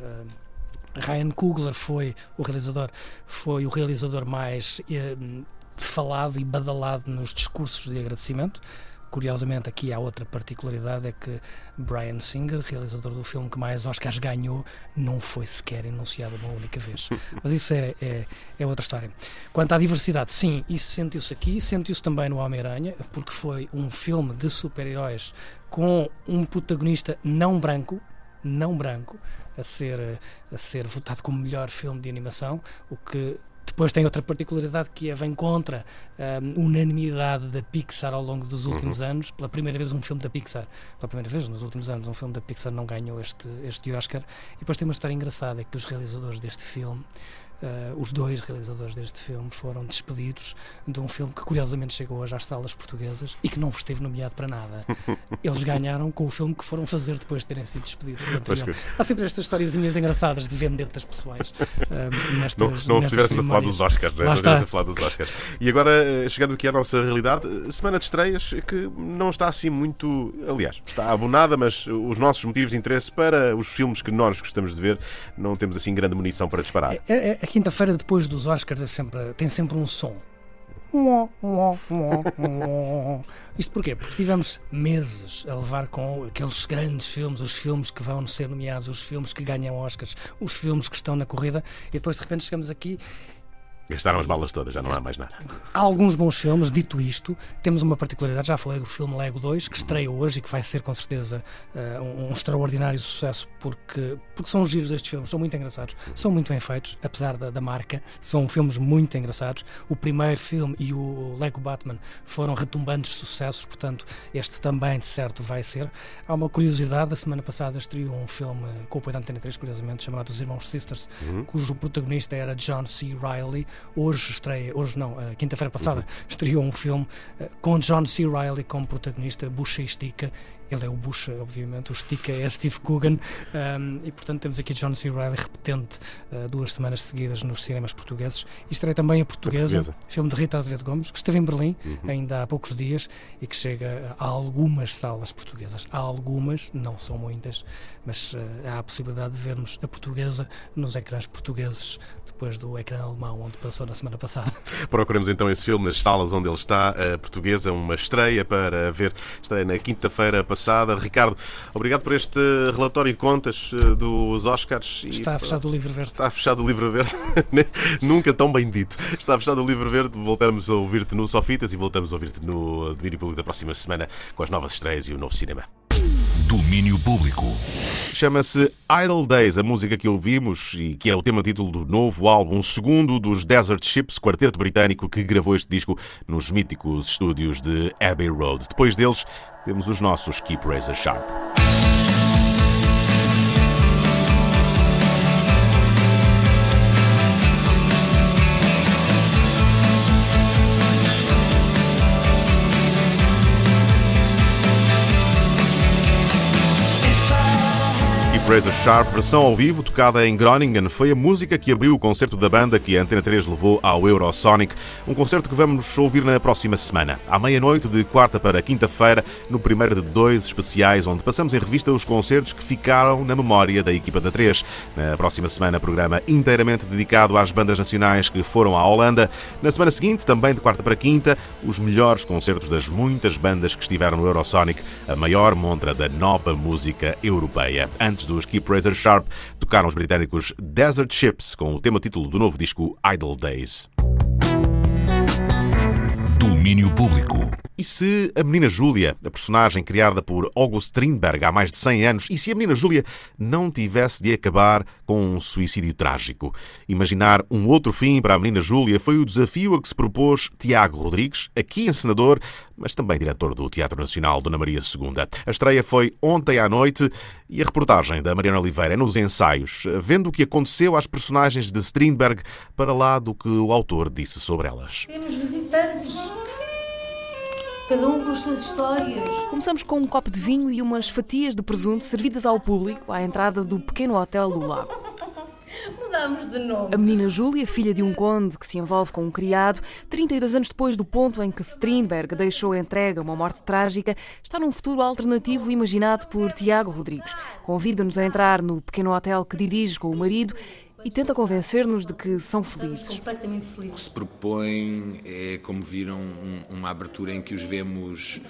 Ryan Coogler foi o realizador, foi o realizador mais uh, falado e badalado nos discursos de agradecimento. Curiosamente, aqui há outra particularidade: é que Brian Singer, realizador do filme que mais Oscars ganhou, não foi sequer enunciado uma única vez. Mas isso é, é, é outra história. Quanto à diversidade, sim, isso sentiu-se aqui, sentiu-se também no Homem-Aranha, porque foi um filme de super-heróis com um protagonista não branco, não branco, a ser, a ser votado como melhor filme de animação, o que depois tem outra particularidade que é, vem contra a um, unanimidade da Pixar ao longo dos últimos uhum. anos. Pela primeira vez, um filme da Pixar, pela primeira vez nos últimos anos, um filme da Pixar não ganhou este, este Oscar. E depois tem uma história engraçada: é que os realizadores deste filme Uh, os dois realizadores deste filme foram despedidos de um filme que curiosamente chegou hoje às salas portuguesas e que não esteve nomeado para nada. Eles ganharam com o filme que foram fazer depois de terem sido despedidos. Há sempre estas historiezinhas engraçadas de vendetas pessoas. Uh, nestas, não não estivéssemos a falar dos Oscars, né? não a falar dos Oscars. E agora, eh, chegando aqui à nossa realidade, semana de estreias que não está assim muito. Aliás, está abonada, mas os nossos motivos de interesse para os filmes que nós gostamos de ver não temos assim grande munição para disparar. É, é, a quinta-feira depois dos Oscars é sempre, tem sempre um som. Isto porquê? Porque tivemos meses a levar com aqueles grandes filmes, os filmes que vão ser nomeados, os filmes que ganham Oscars, os filmes que estão na corrida, e depois de repente chegamos aqui Gastaram as balas todas, já não há mais nada. Há alguns bons filmes, dito isto, temos uma particularidade, já falei do filme Lego 2, que estreia hoje e que vai ser com certeza uh, um, um, extraordinário sucesso, porque, porque são os giros destes filmes, são muito engraçados, são muito bem feitos, apesar da, da marca, são filmes muito engraçados. O primeiro filme e o Lego Batman foram retumbantes sucessos, portanto, este também, de certo, vai ser. Há uma curiosidade, a semana passada estreou um filme com o apoio da Antena 3, curiosamente, chamado Os Irmãos Sisters, uhum. cujo protagonista era John C. Riley, Hoje estreia, hoje não, quinta-feira passada, uhum. estreou um filme uh, com John C. Reilly como protagonista, Bucha e Estica. Ele é o Bucha, obviamente, o Estica é Steve Coogan. Um, e portanto temos aqui John C. Reilly repetente uh, duas semanas seguidas nos cinemas portugueses. E estreia também a portuguesa, a portuguesa, filme de Rita Azevedo Gomes, que esteve em Berlim uhum. ainda há poucos dias e que chega a algumas salas portuguesas. Há algumas, não são muitas, mas uh, há a possibilidade de vermos a portuguesa nos ecrãs portugueses depois do ecrã alemão, onde passou na semana passada. Procuremos então esse filme nas salas onde ele está, a portuguesa, uma estreia para ver, estreia na quinta-feira passada. Ricardo, obrigado por este relatório de contas eh, dos Oscars. Está fechado o livro verde. Está fechado o livro verde, nunca tão bem dito. Está fechado o livro verde, voltamos a ouvir-te no Sofitas e voltamos a ouvir-te no Domínio Público da próxima semana com as novas estreias e o novo cinema. Domínio Público. Chama-se Idle Days, a música que ouvimos e que é o tema título do novo álbum, segundo dos Desert Ships, quarteto britânico que gravou este disco nos míticos estúdios de Abbey Road. Depois deles, temos os nossos Keep Razor Sharp. Razor Sharp, versão ao vivo, tocada em Groningen, foi a música que abriu o concerto da banda que a Antena 3 levou ao Eurosonic, um concerto que vamos ouvir na próxima semana, à meia-noite de quarta para quinta-feira, no primeiro de dois especiais, onde passamos em revista os concertos que ficaram na memória da equipa da 3. Na próxima semana, programa inteiramente dedicado às bandas nacionais que foram à Holanda. Na semana seguinte, também de quarta para quinta, os melhores concertos das muitas bandas que estiveram no Eurosonic, a maior montra da nova música europeia. Antes dos Keep Razor Sharp, tocaram os britânicos Desert Ships com o tema título do novo disco Idle Days. Domínio Público. E se a menina Júlia, a personagem criada por August Strindberg há mais de 100 anos, e se a menina Júlia não tivesse de acabar com um suicídio trágico? Imaginar um outro fim para a menina Júlia foi o desafio a que se propôs Tiago Rodrigues, aqui encenador, mas também diretor do Teatro Nacional Dona Maria II. A estreia foi ontem à noite e a reportagem da Mariana Oliveira é nos ensaios, vendo o que aconteceu às personagens de Strindberg para lá do que o autor disse sobre elas. Temos visitantes. Cada um com as suas histórias. Começamos com um copo de vinho e umas fatias de presunto servidas ao público à entrada do pequeno hotel do lago. Mudamos de nome. A menina Júlia, filha de um conde que se envolve com um criado, 32 anos depois do ponto em que Strindberg deixou entregue a uma morte trágica, está num futuro alternativo imaginado por Tiago Rodrigues. Convida-nos a entrar no pequeno hotel que dirige com o marido e tenta convencer-nos de que são felizes. Completamente O que felizes. se propõe é, como viram, um- uma abertura em que os vemos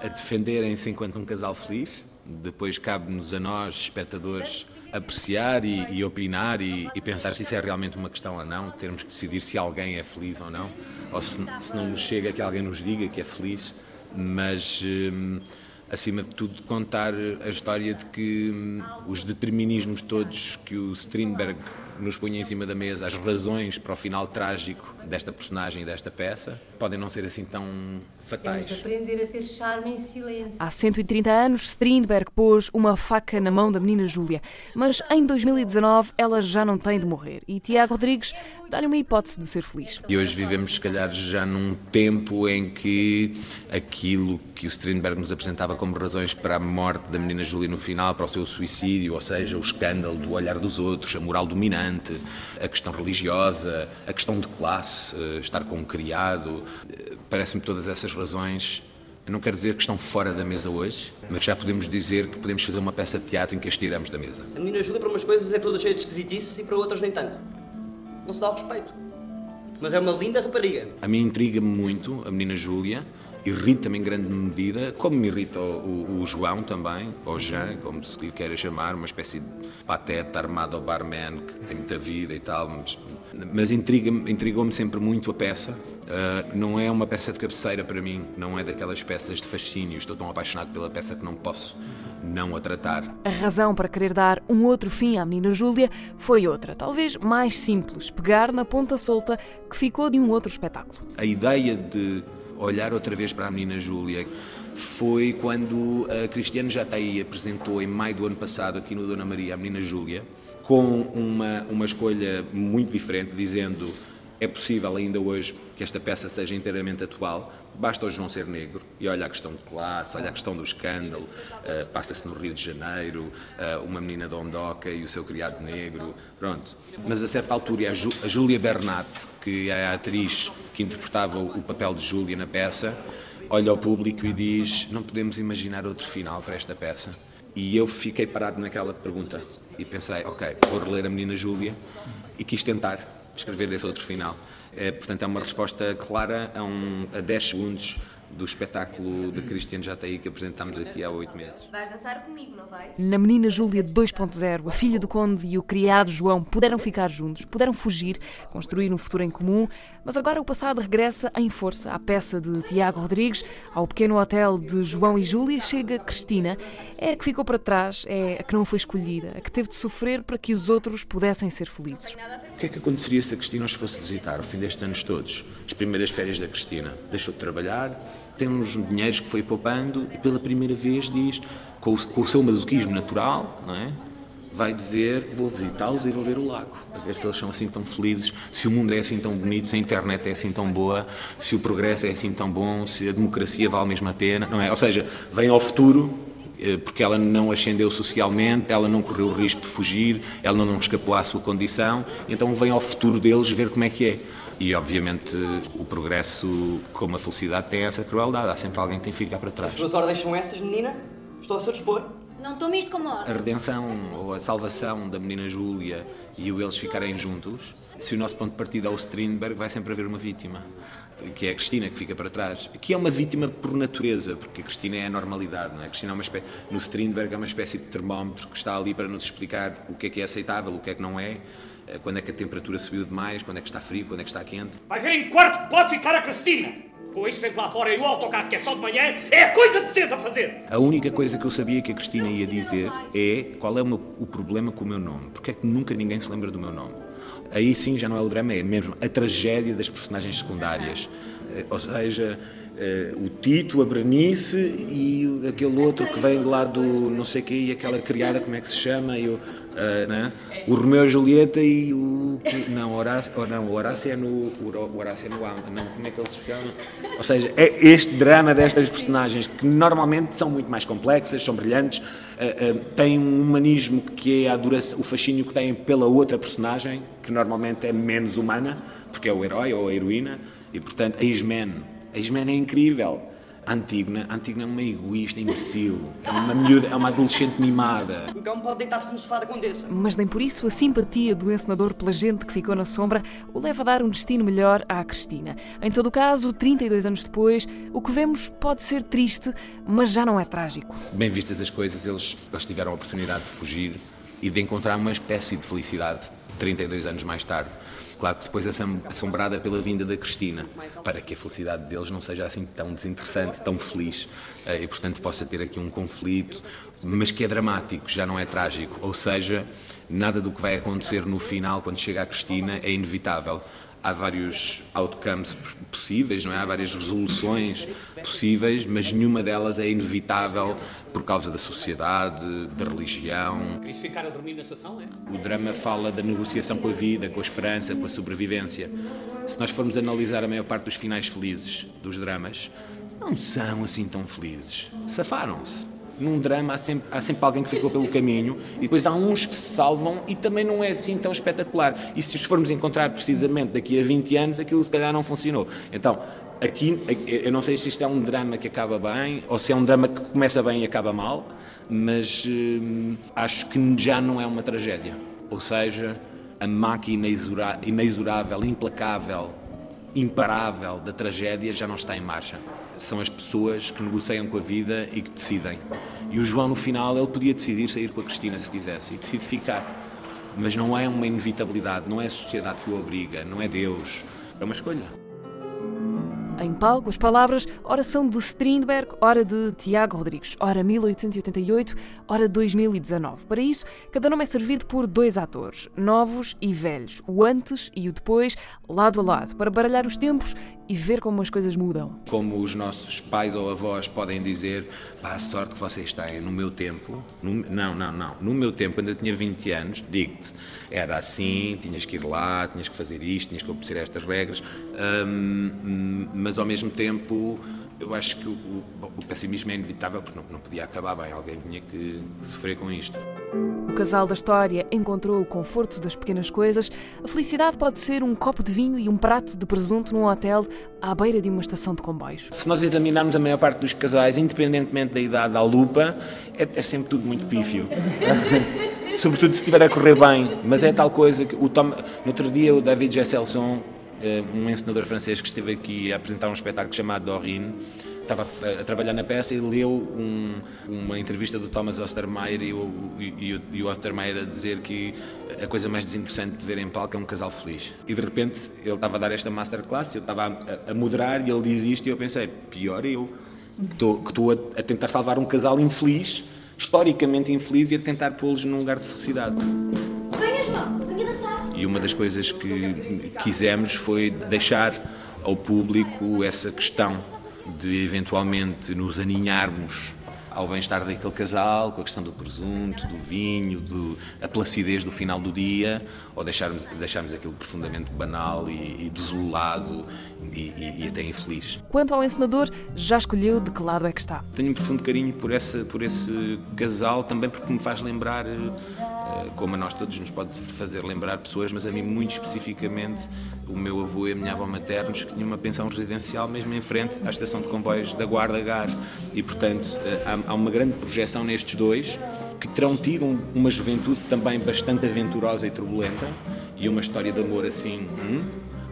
a defenderem-se enquanto um casal feliz. Depois cabe-nos a nós, espectadores, apreciar e, e opinar e, e pensar se isso é realmente uma questão ou não. Termos que decidir se alguém é feliz ou não, ou se, se não nos chega que alguém nos diga que é feliz. Mas. hum, acima de tudo, contar a história de que hum, os determinismos todos que o Strindberg nos põe em cima da mesa, as razões para o final trágico desta personagem e desta peça, podem não ser assim tão fatais. Temos de aprender a ter charme em silêncio. Há 130 anos, Strindberg pôs uma faca na mão da menina Júlia, mas em 2019 ela já não tem de morrer e Tiago Rodrigues dá-lhe uma hipótese de ser feliz. E hoje vivemos, se calhar, já num tempo em que aquilo que o Strindberg nos apresentava como razões para a morte da menina Júlia no final, para o seu suicídio, ou seja, o escândalo do olhar dos outros, a moral dominante, a questão religiosa, a questão de classe, eh, estar com um criado, eh, parece-me todas essas razões. Eu não quero dizer que estão fora da mesa hoje, mas já podemos dizer que podemos fazer uma peça de teatro em que as tiramos da mesa. A menina Júlia para umas coisas é toda cheia de esquisitices e para outras nem tanto. Não se dá o respeito. Mas é uma linda rapariga. A mim intriga-me muito a menina Júlia, irrita-me em grande medida, como me irrita o, o- o João também, ou Jean, como se lhe queira chamar, uma espécie de pateta armado ao barman que tem muita vida e tal, mas, mas intriga-me- intrigou-me sempre muito a peça. Ah, não é uma peça de cabeceira para mim, não é daquelas peças de fascínio, estou tão apaixonado pela peça que não posso não a tratar. A razão para querer dar um outro fim à menina Júlia foi outra, talvez mais simples, pegar na ponta solta que ficou de um outro espetáculo. A ideia de olhar outra vez para a menina Júlia foi quando a Cristiane Jataí apresentou em maio do ano passado aqui no Dona Maria a menina Júlia com uma, uma escolha muito diferente, dizendo é possível ainda hoje que esta peça seja inteiramente atual, basta o João ser negro e olha a questão de classe, olha a questão do escândalo, eh, passa-se no Rio de Janeiro, eh, uma menina de Ondoca e o seu criado negro, pronto. Mas a certa altura a, Ju, a Júlia Bernat, que é a atriz que interpretava o papel de Júlia na peça, olha ao público e diz, não podemos imaginar outro final para esta peça. E eu fiquei parado naquela pergunta e pensei, ok, vou reler a menina Júlia e quis tentar escrever esse outro final. É, portanto, é uma resposta clara a, um, a 10 segundos do espetáculo de Cristiano Jataí que apresentámos aqui há oito meses. Vais dançar comigo, não vai? Na menina Júlia 2.0, a filha do conde e o criado João puderam ficar juntos, puderam fugir, construir um futuro em comum, mas agora o passado regressa em força à peça de Tiago Rodrigues, ao pequeno hotel de João e Júlia, chega Cristina, é a que ficou para trás, é a que não foi escolhida, a que teve de sofrer para que os outros pudessem ser felizes. Que é que aconteceria se a Cristina os fosse visitar ao fim destes anos todos? As primeiras férias da Cristina. Deixou de trabalhar, tem uns dinheiros que foi poupando e pela primeira vez diz, com o, com o seu masoquismo natural, não é? vai dizer, vou visitá-los e vou ver o lago, a ver se eles são assim tão felizes, se o mundo é assim tão bonito, se a internet é assim tão boa, se o progresso é assim tão bom, se a democracia vale mesmo a pena, não é? Ou seja, vem ao futuro porque ela não ascendeu socialmente, ela não correu o risco de fugir, ela não escapou à sua condição, então vem ao futuro deles ver como é que é. E, obviamente, o progresso, como a felicidade, tem essa crueldade. Há sempre alguém que tem que ficar para trás. As tuas ordens são essas, menina? Estou a seu dispor. Não tome isto como A ordem. redenção ou a salvação da menina Júlia e o eles ficarem juntos, se o nosso ponto de partida é o Strindberg, vai sempre haver uma vítima, que é a Cristina, que fica para trás. Que é uma vítima por natureza, porque a Cristina é a normalidade, não é? A Cristina é uma espécie, no Strindberg é uma espécie de termómetro que está ali para nos explicar o que é que é aceitável, o que é que não é, eh, quando é que a temperatura subiu demais, quando é que está frio, quando é que está quente. Vai ver em quarto, pode ficar a Cristina. Com isto fez lá fora e o autocarro que é só de manhã, é a coisa decente a fazer. A única coisa que eu sabia que a Cristina ia dizer é qual é o, meu- o problema com o meu nome. Porque é que nunca ninguém se lembra do meu nome? Aí sim já não é o drama, é mesmo a tragédia das personagens secundárias. Eh, Ou seja, eh, o Tito, a Bernice e o- aquele outro que vem de lá do não sei quê, e aquela criada, como é que se chama? E o, eh, né? o Romeu e Julieta e o. Não, Horácio, oh, não, o Horácio é no. O Horácio é no Não, como é que ele se chama? Ou seja, é este drama destas personagens que normalmente são muito mais complexas, são brilhantes, eh, eh, têm um humanismo que é a duração, o fascínio que têm pela outra personagem, que normalmente é menos humana, porque é o herói ou a heroína, e portanto a Ismen. A Ismen é incrível. A Antígona, a Antígona é uma egoísta, imbecil, é uma, miúda, é uma adolescente mimada. Um cão pode deitar-se no sofá da condessa. Mas nem por isso a simpatia do encenador pela gente que ficou na sombra o leva a dar um destino melhor à Cristina. Em todo o caso, 32 anos depois, o que vemos pode ser triste, mas já não é trágico. Bem vistas as coisas, eles, eles tiveram a oportunidade de fugir e de encontrar uma espécie de felicidade 32 anos mais tarde. Claro que depois assam- assombrada pela vinda da Cristina, para que a felicidade deles não seja assim tão desinteressante, tão feliz, eh, e portanto possa ter aqui um conflito, mas que é dramático, já não é trágico. Ou seja, nada do que vai acontecer no final, quando chega a Cristina, é inevitável. Há vários outcomes possíveis, não é? Há várias resoluções possíveis, mas nenhuma delas é inevitável por causa da sociedade, da religião. Queres ficar a dormir na estação, é? O drama fala da negociação com a vida, com a esperança, com a sobrevivência. Se nós formos analisar a maior parte dos finais felizes dos dramas, não são assim tão felizes. Safaram-se. Num drama há sempre, há sempre alguém que ficou pelo caminho e depois há uns que se salvam e também não é assim tão espetacular. E se os formos encontrar precisamente daqui a 20 anos, aquilo se calhar não funcionou. Então, aqui, eu não sei se isto é um drama que acaba bem ou se é um drama que começa bem e acaba mal, mas hum, acho que já não é uma tragédia. Ou seja, a máquina inexorável, implacável, imparável da tragédia já não está em marcha. São as pessoas que negociam com a vida e que decidem. E o João, no final, ele podia decidir sair com a Cristina se quisesse e decide ficar. Mas não é uma inevitabilidade, não é a sociedade que o obriga, não é Deus. É uma escolha. Em palco, as palavras ora são de Strindberg, ora de Tiago Rodrigues, ora 1888, ora 2019. Para isso, cada nome é servido por dois atores, novos e velhos, o antes e o depois, lado a lado, para baralhar os tempos e ver como as coisas mudam. Como os nossos pais ou avós podem dizer, pá, a sorte que vocês têm, no meu tempo, no- não, não, não, no meu tempo, quando eu tinha 20 anos, digo-te, era assim, tinhas que ir lá, tinhas que fazer isto, tinhas que obedecer estas regras, hum, mas ao mesmo tempo eu acho que o, o- o pessimismo é inevitável porque não, não podia acabar bem, alguém tinha que sofrer com isto. O casal da história encontrou o conforto das pequenas coisas. A felicidade pode ser um copo de vinho e um prato de presunto num hotel à beira de uma estação de comboios. Se nós examinarmos a maior parte dos casais, independentemente da idade à lupa, é, é sempre tudo muito pífio. Sobretudo se estiver a correr bem. Mas é tal coisa que o Tom, no outro dia o David Gesselson, eh, um encenador francês que esteve aqui a apresentar um espetáculo chamado Dorine, estava a, a trabalhar na peça e leu um- uma entrevista do Thomas Ostermeyer e o, e, o- e o Ostermeyer a dizer que a coisa mais desinteressante de ver em palco é um casal feliz. E de repente ele estava a dar esta masterclass, eu estava a, a moderar e ele diz isto e eu pensei, pior eu, que estou, que estou a, a tentar salvar um casal infeliz, historicamente infeliz e a tentar pô-los num lugar de felicidade. Venha, João, venha dançar. E uma das coisas que quisemos foi deixar ao público essa questão de eventualmente nos aninharmos ao bem-estar daquele casal, com a questão do presunto, do vinho, do, a placidez do final do dia, ou deixarmos, deixarmos aquilo profundamente banal e, e desolado e, e- e até infeliz. Quanto ao encenador, já escolheu de que lado é que está. Tenho um profundo carinho por, essa, por esse casal, também porque me faz lembrar, eh, como a nós todos nos pode fazer lembrar pessoas, mas a mim muito especificamente, o meu avô e a minha avó maternos, que tinham uma pensão residencial mesmo em frente à estação de comboios da Guarda Gás. E, portanto, eh, há, há uma grande projeção nestes dois, que terão tido uma juventude também bastante aventurosa e turbulenta, e uma história de amor assim, hum,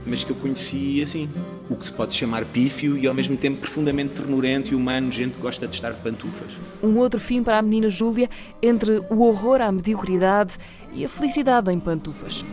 mas que eu conheci assim, o que se pode chamar pífio e ao mesmo tempo profundamente ternurente e humano, gente que gosta de estar de pantufas. Um outro fim para a menina Júlia entre o horror à mediocridade e a felicidade em pantufas.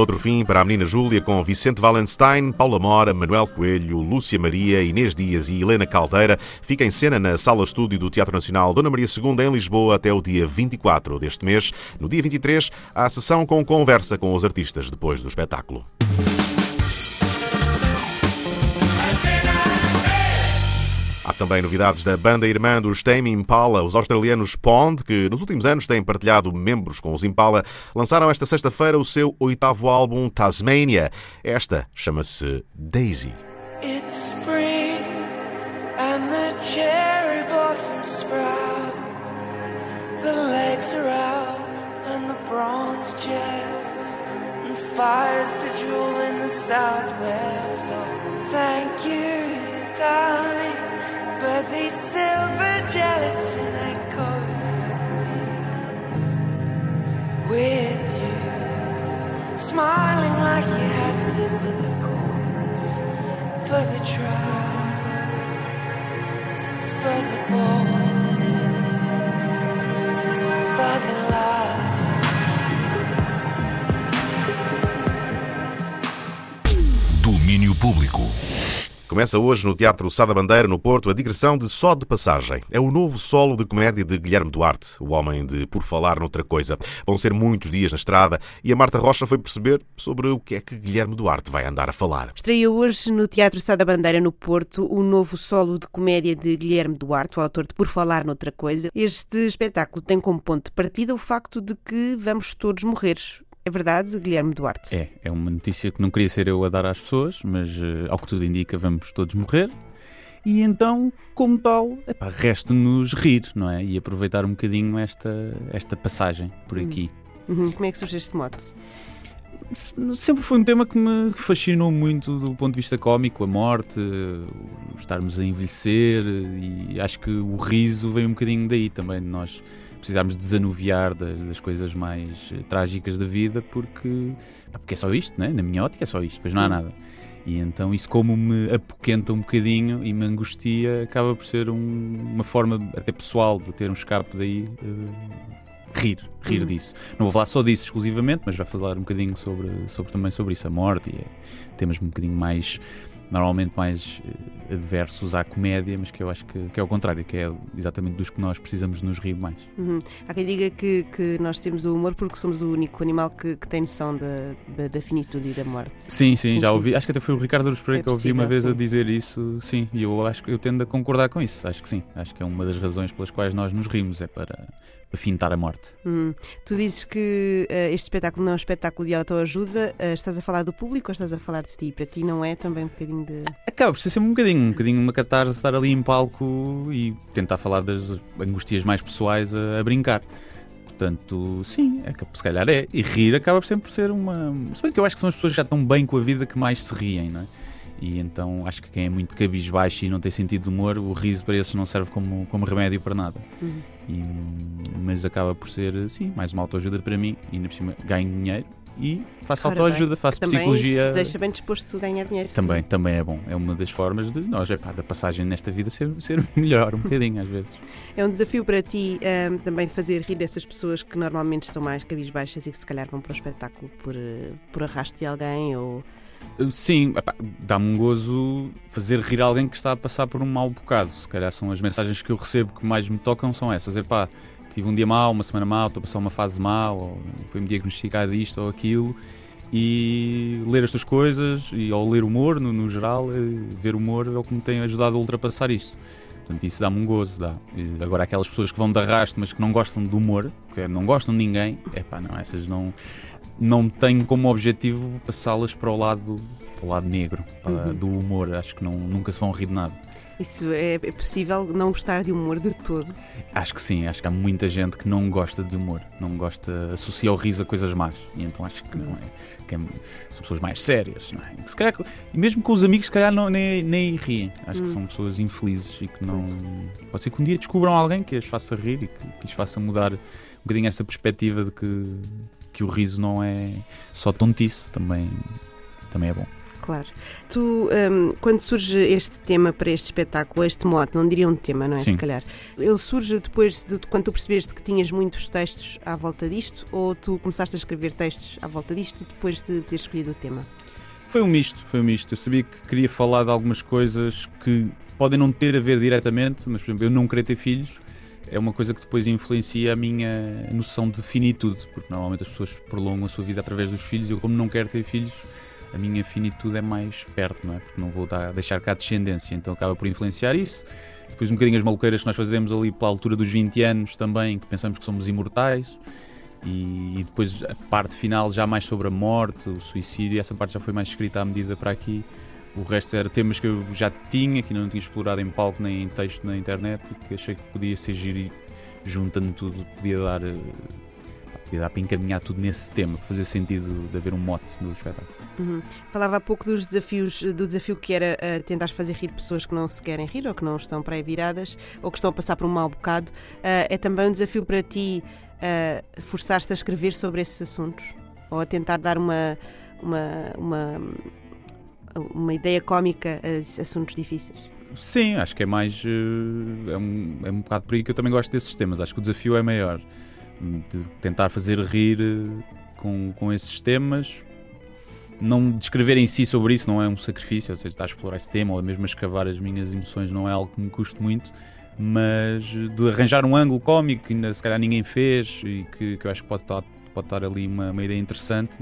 Outro fim para a menina Júlia com Vicente Wallenstein, Paula Mora, Manuel Coelho, Lúcia Maria, Inês Dias e Helena Caldeira. Fica em cena na Sala Estúdio do Teatro Nacional Dona Maria II em Lisboa até o dia 24 deste mês. No dia 23, há a sessão com conversa com os artistas depois do espetáculo. Também novidades da banda irmã dos Tame Impala, os australianos Pond, que nos últimos anos têm partilhado membros com os Impala, lançaram esta sexta-feira o seu oitavo álbum Tasmania. Esta chama-se Daisy. It's spring and the cherry blossoms sprout. The legs are out and the bronze chests and fires bejewel in the southwest. Oh, thank you, darling, for these silver gelatin echoes of me. With you, smiling like you asked for the course, for the trial, for the balls, for the love. Domínio Público. Começa hoje no Teatro Sá da Bandeira, no Porto, a digressão de Só de Passagem. É o novo solo de comédia de Guilherme Duarte, o homem de Por Falar Noutra Coisa. Vão ser muitos dias na estrada e a Marta Rocha foi perceber sobre o que é que Guilherme Duarte vai andar a falar. Estreia hoje no Teatro Sá da Bandeira, no Porto, o novo solo de comédia de Guilherme Duarte, o autor de Por Falar Noutra Coisa. Este espetáculo tem como ponto de partida o facto de que vamos todos morrer. É verdade, Guilherme Duarte? É, é uma notícia que não queria ser eu a dar às pessoas, mas uh, ao que tudo indica, vamos todos morrer. E então, como tal, resta-nos rir, não é? E aproveitar um bocadinho esta, esta passagem por aqui. Uhum. Como é que surge este mote? Sempre foi um tema que me fascinou muito do ponto de vista cómico, a morte, estarmos a envelhecer, e acho que o riso vem um bocadinho daí também, de nós precisarmos desanuviar das, das coisas mais uh, trágicas da vida, porque, porque é só isto, né? na minha ótica é só isto, depois não há nada. E então isso como me apoquenta um bocadinho e me angustia, acaba por ser um, uma forma até pessoal de ter um escape daí, uh, rir, rir Uhum. disso. Não vou falar só disso exclusivamente, mas vai falar um bocadinho sobre, sobre também sobre isso, a morte e é, temas um bocadinho mais normalmente mais eh, adversos à comédia, mas que eu acho que, que é o contrário, que é exatamente dos que nós precisamos nos rir mais. Uhum. Há quem diga que, que nós temos o humor porque somos o único animal que, que tem noção da, da, da finitude e da morte. Sim, sim, já ouvi. Acho que até foi o Ricardo Aruz Pereira É que eu ouvi uma vez a sim. dizer isso. Sim, e eu acho que eu tendo a concordar com isso. Acho que sim. Acho que é uma das razões pelas quais nós nos rimos, é para fintar a morte. Uhum. Tu dizes que eh, este espetáculo não é um espetáculo de autoajuda. Eh, estás a falar do público ou estás a falar de ti? Para ti não é também um bocadinho de. Acaba por ser sempre um bocadinho, um bocadinho uma catarse estar ali em palco e tentar falar das angustias mais pessoais a, a brincar. Portanto, sim, é, que se calhar é. E rir acaba sempre por ser uma. Se bem que eu acho que são as pessoas que já estão bem com a vida que mais se riem, não é? E então acho que quem é muito cabisbaixo e não tem sentido de humor, o riso para esses não serve como, como remédio para nada. Uhum. E, mas acaba por ser, sim, mais uma autoajuda para mim. E ainda por cima ganho dinheiro e faço Ora autoajuda, bem, faço também psicologia. deixa bem disposto a ganhar dinheiro. Também, também é bom. É uma das formas de nós, epá, da passagem nesta vida ser, ser melhor, um bocadinho às vezes. É um desafio para ti ahm, também fazer rir dessas pessoas que normalmente estão mais cabisbaixas e que se calhar vão para o espetáculo por, eh, por arrasto de alguém ou. Uh, Sim, dá-me um gozo fazer rir alguém que está a passar por um mau bocado. Se calhar são as mensagens que eu recebo que mais me tocam são essas. Epá, tive um dia mau, uma semana mau, estou a passar uma fase mau, ou foi-me diagnosticado isto ou aquilo. e ler estas coisas e ao ler humor no, no geral eh, ver humor é o que me tem ajudado a ultrapassar isso portanto isso dá-me um gozo dá. E agora aquelas pessoas que vão de arrasto mas que não gostam do humor que não gostam de ninguém é não essas não não tenho como objetivo passá-las para o lado para o lado negro Uhum. do humor acho que não, nunca se vão rir de nada Isso é, é possível não gostar de humor de todo. Acho que sim, acho que há muita gente que não gosta de humor, não gosta, associa o riso a coisas más. E então acho que, não é, que é- são pessoas mais sérias, não é? Que se calhar, mesmo com os amigos, se calhar não, nem, nem riem. Acho que Hum. são pessoas infelizes e que não. Pode ser que um dia descubram alguém que as faça rir e que, que lhes faça mudar um bocadinho essa perspectiva de que, que o riso não é só tontice, também, também é bom. Claro. Tu, hum, quando surge este tema para este espetáculo, este mote, não diria um tema, não é? Sim. Se calhar. Ele surge depois de quando tu percebeste que tinhas muitos textos à volta disto, ou tu começaste a escrever textos à volta disto depois de ter escolhido o tema? Foi um misto, foi um misto. Eu sabia que queria falar de algumas coisas que podem não ter a ver diretamente, mas, por exemplo, eu não querer ter filhos é uma coisa que depois influencia a minha noção de finitude, porque normalmente as pessoas prolongam a sua vida através dos filhos e eu, como não quero ter filhos, a minha finitude é mais perto, não é? Porque não vou dar- deixar cá descendência, então acaba por influenciar isso. Depois um bocadinho as maluqueiras que nós fazemos ali pela altura dos 20 anos também, que pensamos que somos imortais. E, e depois a parte final já mais sobre a morte, o suicídio, essa parte já foi mais escrita à medida para aqui. O resto era temas que eu já tinha, que não tinha explorado em palco nem em texto na internet e que achei que podia ser giro juntando tudo, podia dar, eh, podia dar para encaminhar tudo nesse tema, para fazer sentido de haver um mote no espetáculo. Uhum. Falava há pouco dos desafios, do desafio que era uh, tentar fazer rir pessoas que não se querem rir ou que não estão para aí viradas ou que estão a passar por um mau bocado. Uh, é também um desafio para ti uh, forçar-te a escrever sobre esses assuntos ou a tentar dar uma, uma, uma, uma ideia cómica a assuntos difíceis. Sim, acho que é mais. eh, É um, é um bocado por aí que eu também gosto desses temas. Acho que o desafio é maior. De tentar fazer rir eh, com, com esses temas. Não descrever em si sobre isso não é um sacrifício, ou seja, estar a explorar esse tema ou mesmo a escavar as minhas emoções não é algo que me custe muito. Mas de arranjar um ângulo cómico que ainda se calhar ninguém fez e que, que eu acho que pode estar, pode estar ali uma, uma ideia interessante,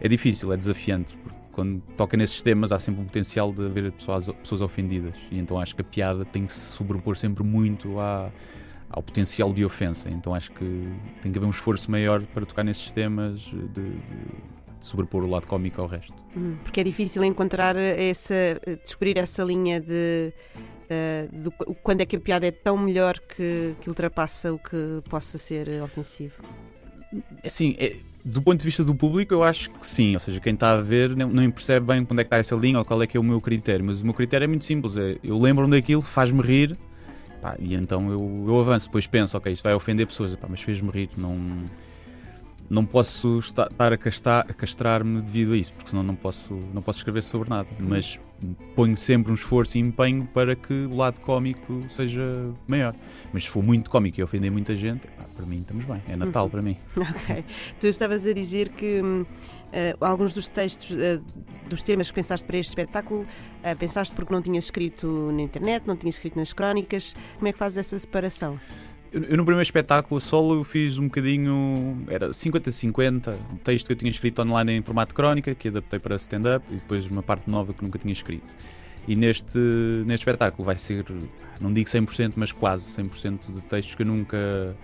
é difícil, é desafiante. Porque quando toca nesses temas há sempre um potencial de haver pessoas, pessoas ofendidas. E então acho que a piada tem que se sobrepor sempre muito à, ao potencial de ofensa. Então acho que tem que haver um esforço maior para tocar nesses temas, de, de- de sobrepor o lado cómico ao resto. Hum, Porque é difícil encontrar essa, descobrir essa linha de, eh, quando é que a piada é tão melhor que, que ultrapassa o que possa ser ofensivo. Assim, é- do ponto de vista do público, eu acho que sim. Ou seja, quem está a ver não, não percebe bem onde é que está essa linha ou qual é que é o meu critério. Mas o meu critério é muito simples. É, eu lembro-me daquilo, faz-me rir pá, e então eu, eu avanço. Depois penso, ok, isto vai ofender pessoas, pá, mas fez-me rir. Não, não posso esta- estar a, castar- a castrar-me devido a isso, porque senão não posso, não posso escrever sobre nada. Mas ponho sempre um esforço e empenho para que o lado cómico seja maior. Mas se for muito cómico e ofender muita gente, pá, para mim estamos bem. É Natal Uhum. para mim. Ok. Tu estavas a dizer que eh, alguns dos textos, eh, dos temas que pensaste para este espetáculo, eh, pensaste porque não tinhas escrito na internet, não tinhas escrito nas crónicas. Como é que fazes essa separação? Eu, no primeiro espetáculo solo eu fiz um bocadinho, era 50-50, um texto que eu tinha escrito online em formato crónica, que adaptei para stand-up, e depois uma parte nova que nunca tinha escrito. E neste, neste espetáculo vai ser, não digo 100%, mas quase 100% de textos que eu nunca,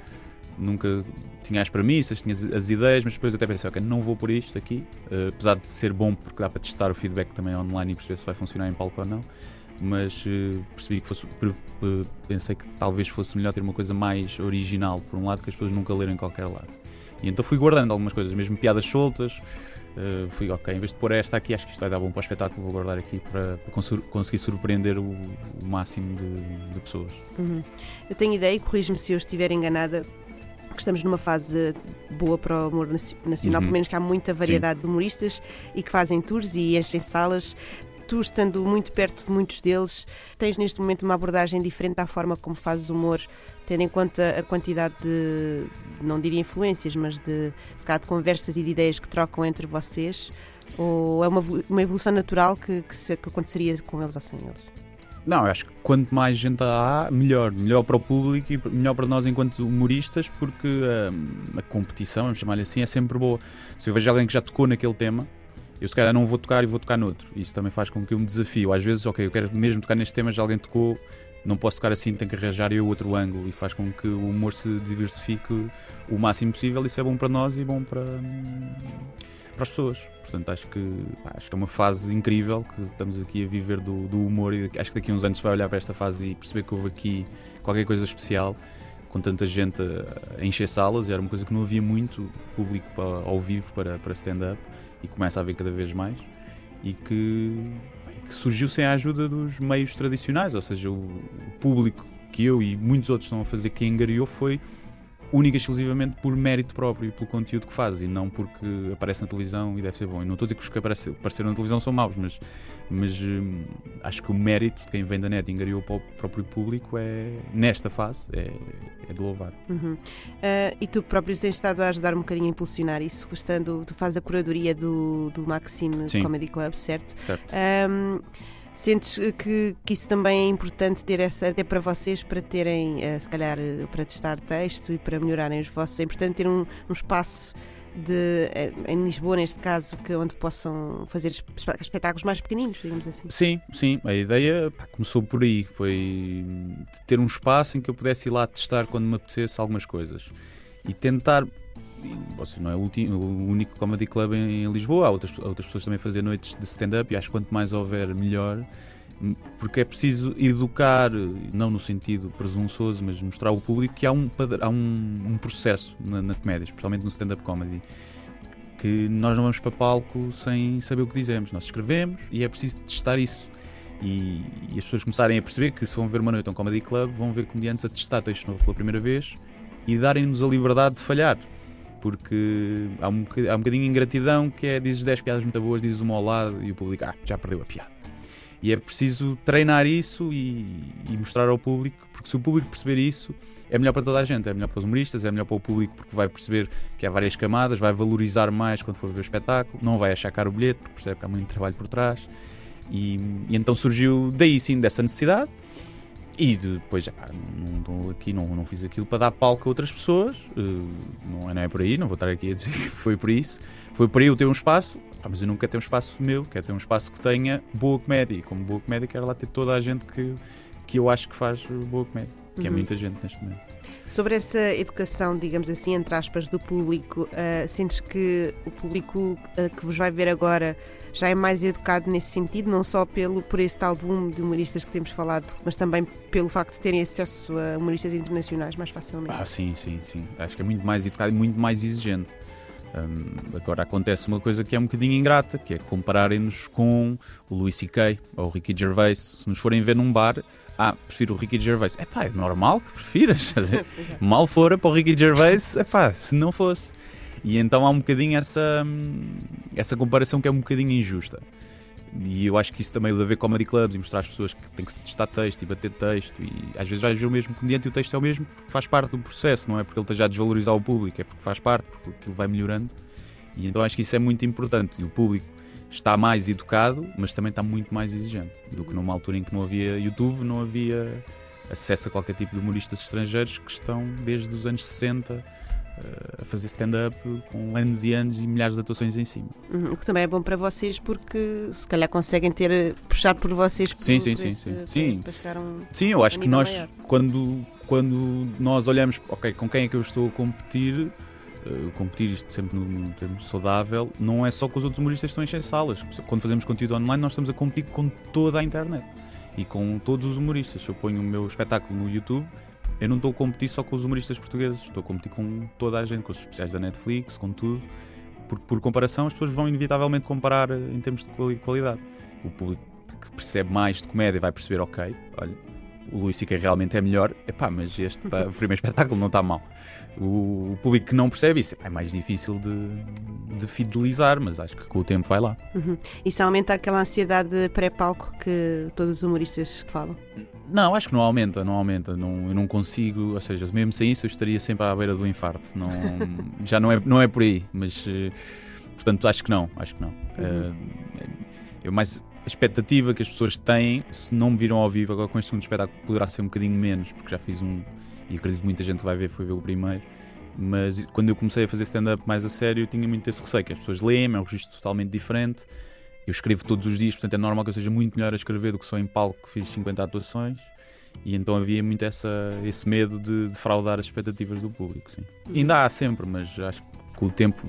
nunca tinha as premissas, tinha as, as ideias, mas depois até pensei, ok, não vou por isto aqui, eh, apesar de ser bom porque dá para testar o feedback também online e perceber se vai funcionar em palco ou não mas eh, percebi que fosse eh, pensei que talvez fosse melhor ter uma coisa mais original por um lado que as pessoas nunca leram em qualquer lado e então fui guardando algumas coisas mesmo piadas soltas eh, fui ok em vez de pôr esta aqui acho que isto vai dar bom para o espetáculo vou guardar aqui para, para conseguir surpreender o, o máximo de, de pessoas Uhum. Eu tenho ideia, e corrijo-me se eu estiver enganada, que estamos numa fase boa para o humor naci- nacional, Uhum. pelo menos que há muita variedade de humoristas e que fazem tours e enchem salas. Tu, estando muito perto de muitos deles, tens neste momento uma abordagem diferente da forma como fazes humor, tendo em conta a quantidade de, não diria influências, mas de, se calhar, de conversas e de ideias que trocam entre vocês? Ou é uma, uma evolução natural que, que, se- que aconteceria com eles ou sem eles? Não, eu acho que quanto mais gente há, melhor. Melhor para o público e melhor para nós enquanto humoristas, porque hum, a competição, vamos chamar-lhe assim, é sempre boa. Se eu vejo alguém que já tocou naquele tema, eu se calhar não vou tocar e vou tocar noutro. Isso também faz com que eu me desafio. Às vezes, ok, eu quero mesmo tocar neste tema, já alguém tocou, não posso tocar assim, tenho que arranjar eu outro ângulo e faz com que o humor se diversifique o máximo possível. Isso é bom para nós e bom para, para as pessoas. Portanto, acho que, pá, acho que é uma fase incrível que estamos aqui a viver do, do humor e acho que daqui a uns anos se vai olhar para esta fase e perceber que houve aqui qualquer coisa especial com tanta gente a, a encher salas, era uma coisa que não havia muito público para, ao vivo para, para stand-up e começa a haver cada vez mais e que, que surgiu sem a ajuda dos meios tradicionais, ou seja, o, o público que eu e muitos outros estão a fazer que angariou foi única e exclusivamente por mérito próprio e pelo conteúdo que faz e não porque aparece na televisão e deve ser bom. E não estou a dizer que os que aparece, apareceram na televisão são maus, mas, mas hum, acho que o mérito de quem vem da net e engariou para o próprio público é, nesta fase, é, é de louvar. Uhum. Uh, e tu próprio tens estado a ajudar um bocadinho a impulsionar isso, gostando, tu fazes a curadoria do, do Maxime Sim. Comedy Club, certo? Certo. Um, Sentes que, que isso também é importante ter essa, até para vocês, para terem, eh, se calhar, eh, para testar texto e para melhorarem os vossos, é importante ter um, um espaço de, eh, em Lisboa, neste caso, que, onde possam fazer espe- espetáculos mais pequeninos, digamos assim. Sim, sim, a ideia pá, começou por aí, foi ter um espaço em que eu pudesse ir lá testar quando me apetecesse algumas coisas e tentar. Vocês não é o, ulti- o único comedy club em, em Lisboa, há outras, outras pessoas também fazer noites de stand-up e acho que quanto mais houver, melhor, m- porque é preciso educar, não no sentido presunçoso, mas mostrar ao público que há um, há um, um processo na, na comédia, especialmente no stand-up comedy que nós não vamos para palco sem saber o que dizemos. Nós escrevemos e é preciso testar isso. E, e as pessoas começarem a perceber que se vão ver uma noite a um comedy club, vão ver comediantes a testar texto novo pela primeira vez e darem-nos a liberdade de falhar. Porque há um, boca- há um bocadinho de ingratidão que é dizes 10 piadas muito boas, dizes uma ao lado e o público ah, já perdeu a piada. E é preciso treinar isso e, e mostrar ao público, porque se o público perceber isso, é melhor para toda a gente, é melhor para os humoristas, é melhor para o público porque vai perceber que há várias camadas, vai valorizar mais quando for ver o espetáculo, não vai achar caro o bilhete, porque percebe que há muito trabalho por trás. E, e então surgiu daí sim dessa necessidade. E depois, epá, não estou aqui, não, não fiz aquilo para dar palco a outras pessoas, eh, não, é, não é por aí, não vou estar aqui a dizer que foi por isso. Foi por aí eu ter um espaço, ah, mas eu não quero ter um espaço meu, quero ter um espaço que tenha boa comédia. E como boa comédia, quero lá ter toda a gente que, que eu acho que faz boa comédia, que é Uhum. muita gente neste momento. Sobre essa educação, digamos assim, entre aspas, do público, ah, sentes que o público ah, que vos vai ver agora já é mais educado nesse sentido, não só pelo, por esse tal boom de humoristas que temos falado, mas também pelo facto de terem acesso a humoristas internacionais mais facilmente? Ah, sim, sim, sim. Acho que é muito mais educado e muito mais exigente. Hum, agora acontece uma coisa que é um bocadinho ingrata, que é compararem-nos com o Louis C.K. ou o Ricky Gervais. Se nos forem ver num bar, ah, prefiro o Ricky Gervais. É pá, é normal que prefiras. Mal fora para o Ricky Gervais, é pá, se não fosse. E então há um bocadinho essa, hum, essa comparação que é um bocadinho injusta. E eu acho que isso também deve haver comedy clubs e mostrar às pessoas que tem que testar texto e bater texto. E às vezes vais ver o mesmo comediante e o texto é o mesmo porque faz parte do processo, não é porque ele esteja a desvalorizar o público, é porque faz parte, porque aquilo vai melhorando. E então acho que isso é muito importante. E o público está mais educado, mas também está muito mais exigente do que numa altura em que não havia YouTube, não havia acesso a qualquer tipo de humoristas estrangeiros que estão desde os anos 60 eh, a fazer stand-up com anos e anos e milhares de atuações em cima. Uhum, O que também é bom para vocês porque se calhar conseguem ter, puxar por vocês por, Sim, sim, por sim, esse- sim. para- Sim. para chegar a um, Sim, eu acho que nós, maior. quando, quando nós olhamos, ok, com quem é que eu estou a competir, eh, competir isto sempre num, num termo saudável, não é só com os outros humoristas que estão a encher salas. Quando fazemos conteúdo online, nós estamos a competir com toda a internet e com todos os humoristas. Se eu ponho o meu espetáculo no YouTube, eu não estou a competir só com os humoristas portugueses, estou a competir com toda a gente, com os especiais da Netflix, com tudo. Porque, por comparação, as pessoas vão inevitavelmente comparar eh, em termos de quali- qualidade. O público que percebe mais de comédia vai perceber, ok, olha, o Luís C.K. realmente é melhor, epá, mas este pá, o primeiro espetáculo não está mal. O, o público que não percebe isso epá, é mais difícil de, de fidelizar, mas acho que com o tempo vai lá. Uhum. Isso aumenta aquela ansiedade pré-palco que todos os humoristas falam. Não, acho que não aumenta, não aumenta. Não, eu não consigo, ou seja, mesmo sem isso eu estaria sempre à beira do infarto. Não, já não é, não é por aí, mas eh, portanto acho que não, acho que não. Eh, eu mais a expectativa que as pessoas têm, se não me viram ao vivo agora com este segundo espetáculo, poderá ser um bocadinho menos, porque já fiz um e acredito que muita gente vai ver, foi ver o primeiro. Mas quando eu comecei a fazer stand-up mais a sério, eu tinha muito esse receio, que as pessoas leem, é um registro totalmente diferente. Eu escrevo todos os dias, portanto é normal que eu seja muito melhor a escrever do que sou em palco, que fiz 50 atuações. E então havia muito essa, esse medo de defraudar as expectativas do público. Sim. Ainda há sempre, mas acho que com o tempo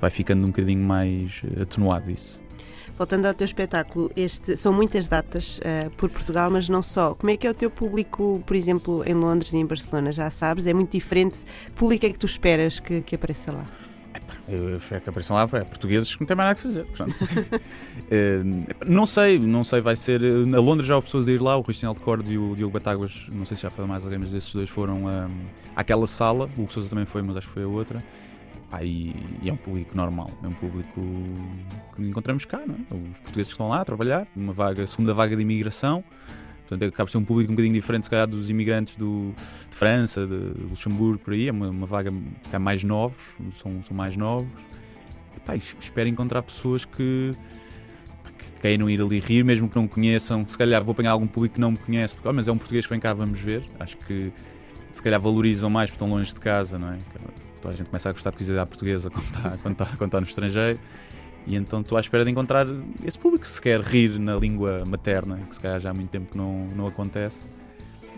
vai ficando um bocadinho mais atenuado isso. Voltando ao teu espetáculo, este, são muitas datas uh, por Portugal, mas não só. Como é que é o teu público, por exemplo, em Londres e em Barcelona? Já sabes, é muito diferente. Que público é que tu esperas que, que apareça lá? Eu espero que apareçam lá é, portugueses que não têm mais nada a fazer. uh, não sei, não sei, vai ser. Na Londres já há pessoas a ir lá, o Cristiano Alcordes e o Diogo Batáguas, não sei se já foi mais alguém, mas desses dois foram um, àquela sala. O Sousa também foi, mas acho que foi a outra. E, e, é um público normal, é um público que encontramos cá, não é? Os portugueses que estão lá a trabalhar, uma vaga, segunda vaga de imigração. Portanto, acaba por ser um público um bocadinho diferente, se calhar, dos imigrantes do, de França, de, de Luxemburgo, por aí. É uma, uma vaga que é mais novos, são, são mais novos. E, pá, espero encontrar pessoas que, que queiram ir ali rir, mesmo que não conheçam. Se calhar vou apanhar algum público que não me conhece, porque, oh, mas é um português vem cá, vamos ver. Acho que se calhar valorizam mais porque estão longe de casa, não é? Toda a gente começa a gostar de cozinha portuguesa quando está, quando, está, quando está no estrangeiro. E então estou à espera de encontrar esse público que se quer rir na língua materna, que se calhar já há muito tempo que não, não acontece.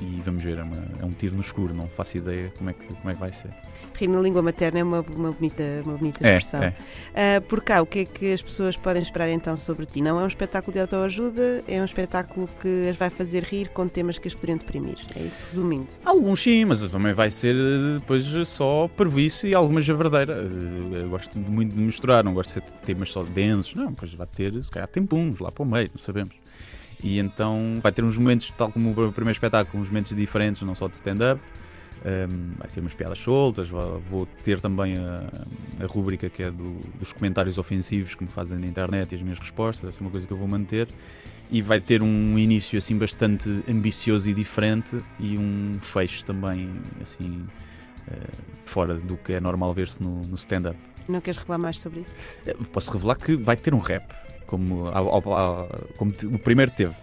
E vamos ver, é, uma, é um tiro no escuro, não faço ideia como é que, como é que vai ser. Rir na língua materna é uma, uma, bonita, uma bonita expressão. É, é. Uh, por cá, o que é que as pessoas podem esperar então sobre ti? Não é um espetáculo de autoajuda, é um espetáculo que as vai fazer rir com temas que as poderiam deprimir. É isso, resumindo. Alguns sim, mas também vai ser depois só parvoíce e alguma javardeira. Eu gosto muito de misturar, não gosto de ser temas só densos, não, pois vai ter, se calhar tem puns lá para o meio, não sabemos. E então vai ter uns momentos, tal como o primeiro espetáculo, uns momentos diferentes, não só de stand-up. Um, vai ter umas piadas soltas, vou ter também a, a rúbrica que é do, dos comentários ofensivos que me fazem na internet e as minhas respostas, essa é uma coisa que eu vou manter. E vai ter um início assim bastante ambicioso e diferente e um fecho também assim uh, fora do que é normal ver-se no, no stand-up. Não queres revelar mais sobre isso? Posso revelar que vai ter um rap, como, como o primeiro teve.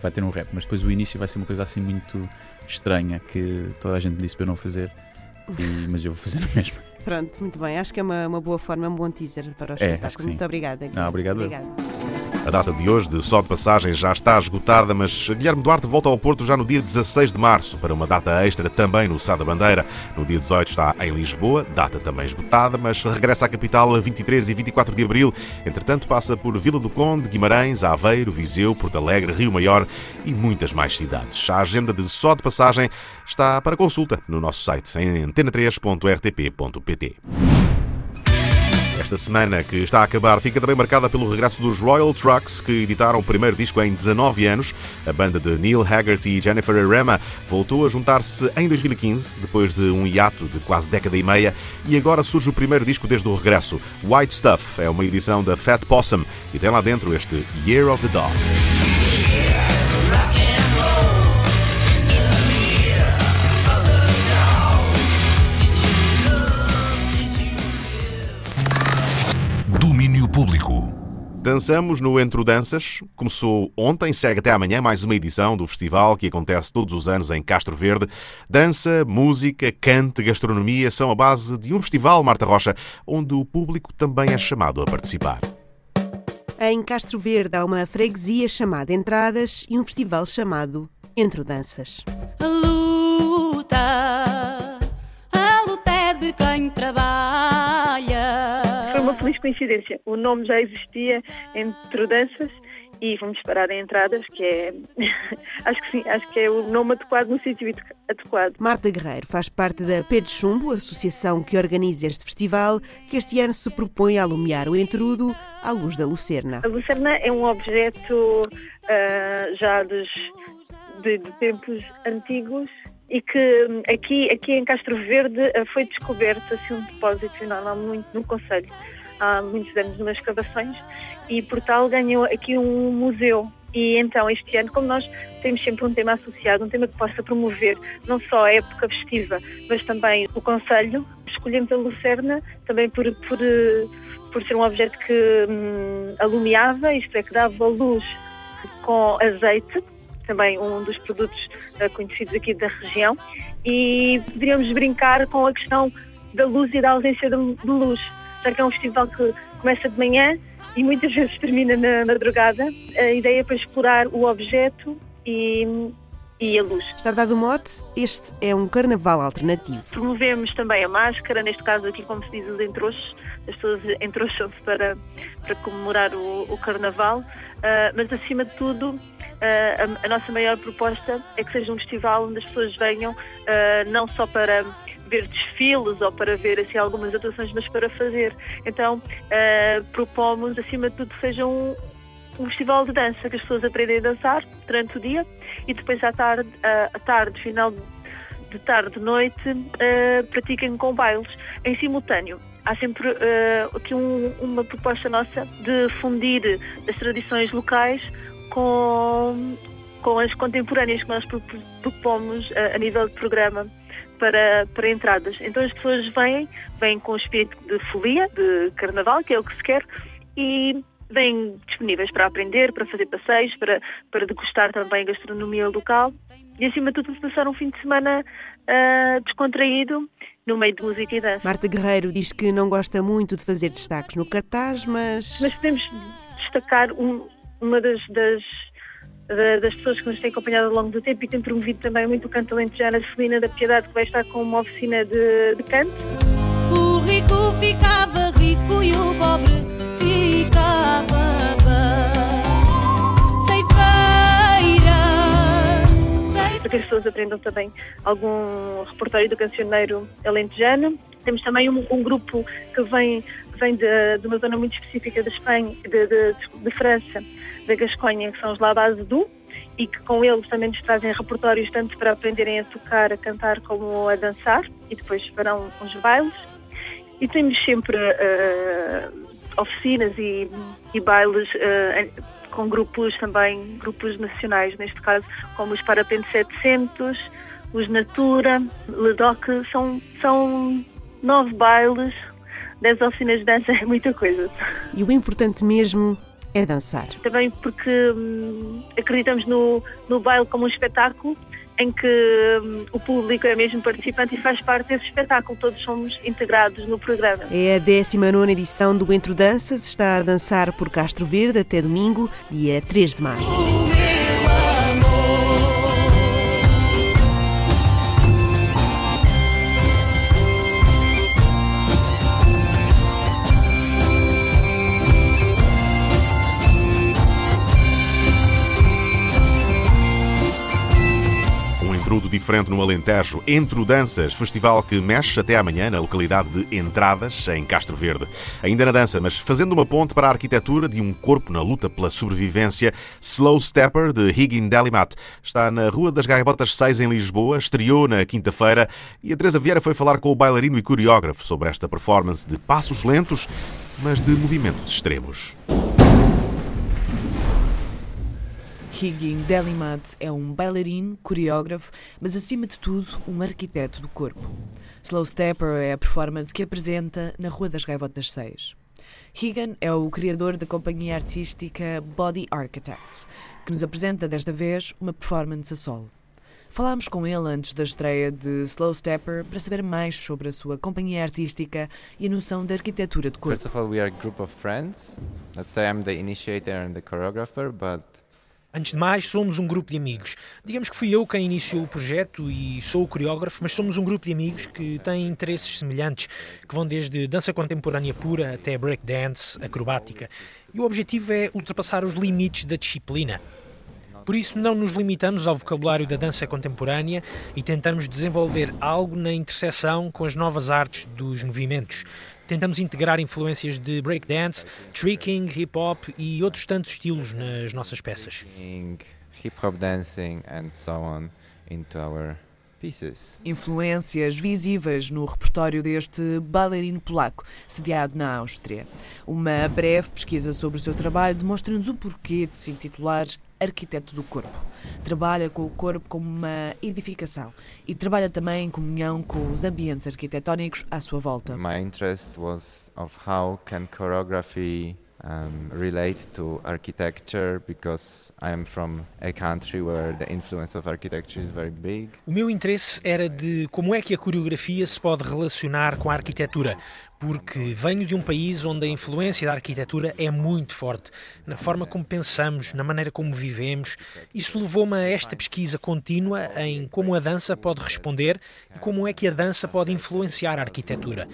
Vai ter um rap, mas depois o início vai ser uma coisa assim muito estranha que toda a gente disse para eu não fazer, e, mas eu vou fazer na mesma. Pronto, muito bem. Acho que é uma, uma boa forma, é um bom teaser para o é, espetáculo. Muito obrigada. Não, obrigado. obrigado. A data de hoje de Só de Passagem já está esgotada, mas Guilherme Duarte volta ao Porto já no dia 16 de março para uma data extra também no Sá da Bandeira. No dia 18 está em Lisboa, data também esgotada, mas regressa à capital a 23 e 24 de abril. Entretanto, passa por Vila do Conde, Guimarães, Aveiro, Viseu, Porto Alegre, Rio Maior e muitas mais cidades. A agenda de Só de Passagem está para consulta no nosso site em antena3.rtp.pt. Esta semana que está a acabar fica também marcada pelo regresso dos Royal Trucks, que editaram o primeiro disco em 19 anos. A banda de Neil Haggerty e Jennifer Arema voltou a juntar-se em 2015, depois de um hiato de quase década e meia, e agora surge o primeiro disco desde o regresso. White Stuff é uma edição da Fat Possum e tem lá dentro este Year of the Dog. Público. Dançamos no Entro Danças. Começou ontem, segue até amanhã mais uma edição do festival que acontece todos os anos em Castro Verde. Dança, música, cante, gastronomia são a base de um festival, Marta Rocha, onde o público também é chamado a participar. Em Castro Verde há uma freguesia chamada Entradas e um festival chamado Entro Danças. A luta, a luta é de quem trabalha coincidência. O nome já existia entre danças e fomos parar em entradas, que é acho que sim, acho que é o nome adequado no sítio adequado. Marta Guerreiro faz parte da Pé de Chumbo, associação que organiza este festival, que este ano se propõe a alumiar o entrudo à luz da lucerna. A lucerna é um objeto uh, já dos, de, de tempos antigos e que hum, aqui, aqui em Castro Verde uh, foi descoberto assim, um depósito não, há muito no Conselho há muitos anos nas escavações e Portal ganhou aqui um museu. E então este ano, como nós temos sempre um tema associado, um tema que possa promover não só a época festiva, mas também o Conselho, escolhemos a Lucerna também por, por, por ser um objeto que hum, alumiava, isto é, que dava luz com azeite, também um dos produtos uh, conhecidos aqui da região, e poderíamos brincar com a questão da luz e da ausência de, de luz, já que é um festival que começa de manhã e muitas vezes termina na madrugada. A ideia é para explorar o objeto e, e a luz. Está dado o mote, este é um carnaval alternativo. Promovemos também a máscara, neste caso aqui, como se diz, os entroxos. As pessoas entroxam-se para, para comemorar o, o carnaval, Uh, mas acima de tudo, uh, a, a, nossa maior proposta é que seja um festival onde as pessoas venham uh, não só para ver desfiles ou para ver assim, algumas atuações, mas para fazer. Então, propomos, acima de tudo, que seja um, um festival de dança, que as pessoas aprendem a dançar durante o dia e depois à tarde, à tarde final de tarde, de noite, uh, pratiquem com bailes em simultâneo. Há sempre uh, aqui um, uma proposta nossa de fundir as tradições locais com, com as contemporâneas que nós propomos uh, a nível de programa para, para entradas. Então as pessoas vêm, vêm com o espírito de folia, de carnaval, que é o que se quer, e vêm disponíveis para aprender, para fazer passeios, para, para degustar também a gastronomia local e, acima de tudo, passar um fim de semana uh, descontraído no meio de música e dança. Marta Guerreiro diz que não gosta muito de fazer destaques no cartaz, mas. Mas podemos destacar um, uma das, das das pessoas que nos têm acompanhado ao longo do tempo e tem promovido também muito o canto alentejano, a Celina da Piedade, que vai estar com uma oficina de, de canto. O rico ficava rico e o pobre ficava para que as pessoas aprendam também algum repertório do cancioneiro alentejano. Temos também um, um grupo que vem, vem de, de, uma zona muito específica de Espanha, de, de, de França, da Gasconha, que são os Labase Du, e que com eles também nos trazem repertórios tanto para aprenderem a tocar, a cantar, como a dançar, e depois farão uns bailes. E temos sempre uh, oficinas e, e bailes uh, com grupos também, grupos nacionais, neste caso, como os Parapente 700, os Natura, Ledoc, são, são nove bailes, dez oficinas de dança, é muita coisa. E o importante mesmo é dançar. Também porque hum, acreditamos no, no baile como um espetáculo em que hum, o público é mesmo participante e faz parte desse espetáculo. Todos somos integrados no programa. É a 19 edição do Entro Danças. Está a dançar por Castro Verde até domingo, dia 3 de março. Intrudo diferente no Alentejo, Entre Danças, festival que mexe até amanhã na localidade de Entradas, em Castro Verde. Ainda na dança, mas fazendo uma ponte para a arquitetura de um corpo na luta pela sobrevivência, Slow Stepper, de Higgin Delimat, está na Rua das Gaivotas 6, em Lisboa, estreou na quinta-feira e a Teresa Vieira foi falar com o bailarino e coreógrafo sobre esta performance de passos lentos, mas de movimentos extremos. Higgin Delimat é um bailarino, coreógrafo, mas acima de tudo um arquiteto do corpo. Slow Stepper é a performance que apresenta na Rua das Gaivotas 6. Higgin é o criador da companhia artística Body Architects, que nos apresenta desta vez uma performance a solo. Falámos com ele antes da estreia de Slow Stepper para saber mais sobre a sua companhia artística e a noção da arquitetura de corpo. First of all, we are a group of friends. Let's say I'm the initiator and the choreographer, but Antes de mais, somos um grupo de amigos. Digamos que fui eu quem iniciou o projeto e sou o coreógrafo, mas somos um grupo de amigos que têm interesses semelhantes, que vão desde dança contemporânea pura até breakdance, acrobática. E o objetivo é ultrapassar os limites da disciplina. Por isso, não nos limitamos ao vocabulário da dança contemporânea e tentamos desenvolver algo na interseção com as novas artes dos movimentos. Tentamos integrar influências de breakdance, tricking, hip hop e outros tantos estilos nas nossas peças. Hip hop dancing and so on into our. Influências visíveis no repertório deste bailarino polaco, sediado na Áustria. Uma breve pesquisa sobre o seu trabalho demonstra-nos o porquê de se intitular Arquiteto do Corpo. Trabalha com o corpo como uma edificação e trabalha também em comunhão com os ambientes arquitetónicos à sua volta. My interest was of how can choreography um, relate to architecture because I am from a country where the influence of architecture is very big. O meu interesse era de como é que a coreografia se pode relacionar com a arquitetura, porque venho de um país onde a influência da arquitetura é muito forte, na forma como pensamos, na maneira como vivemos. Isso levou-me a esta pesquisa contínua em como a dança pode responder e como é que a dança pode influenciar a arquitetura.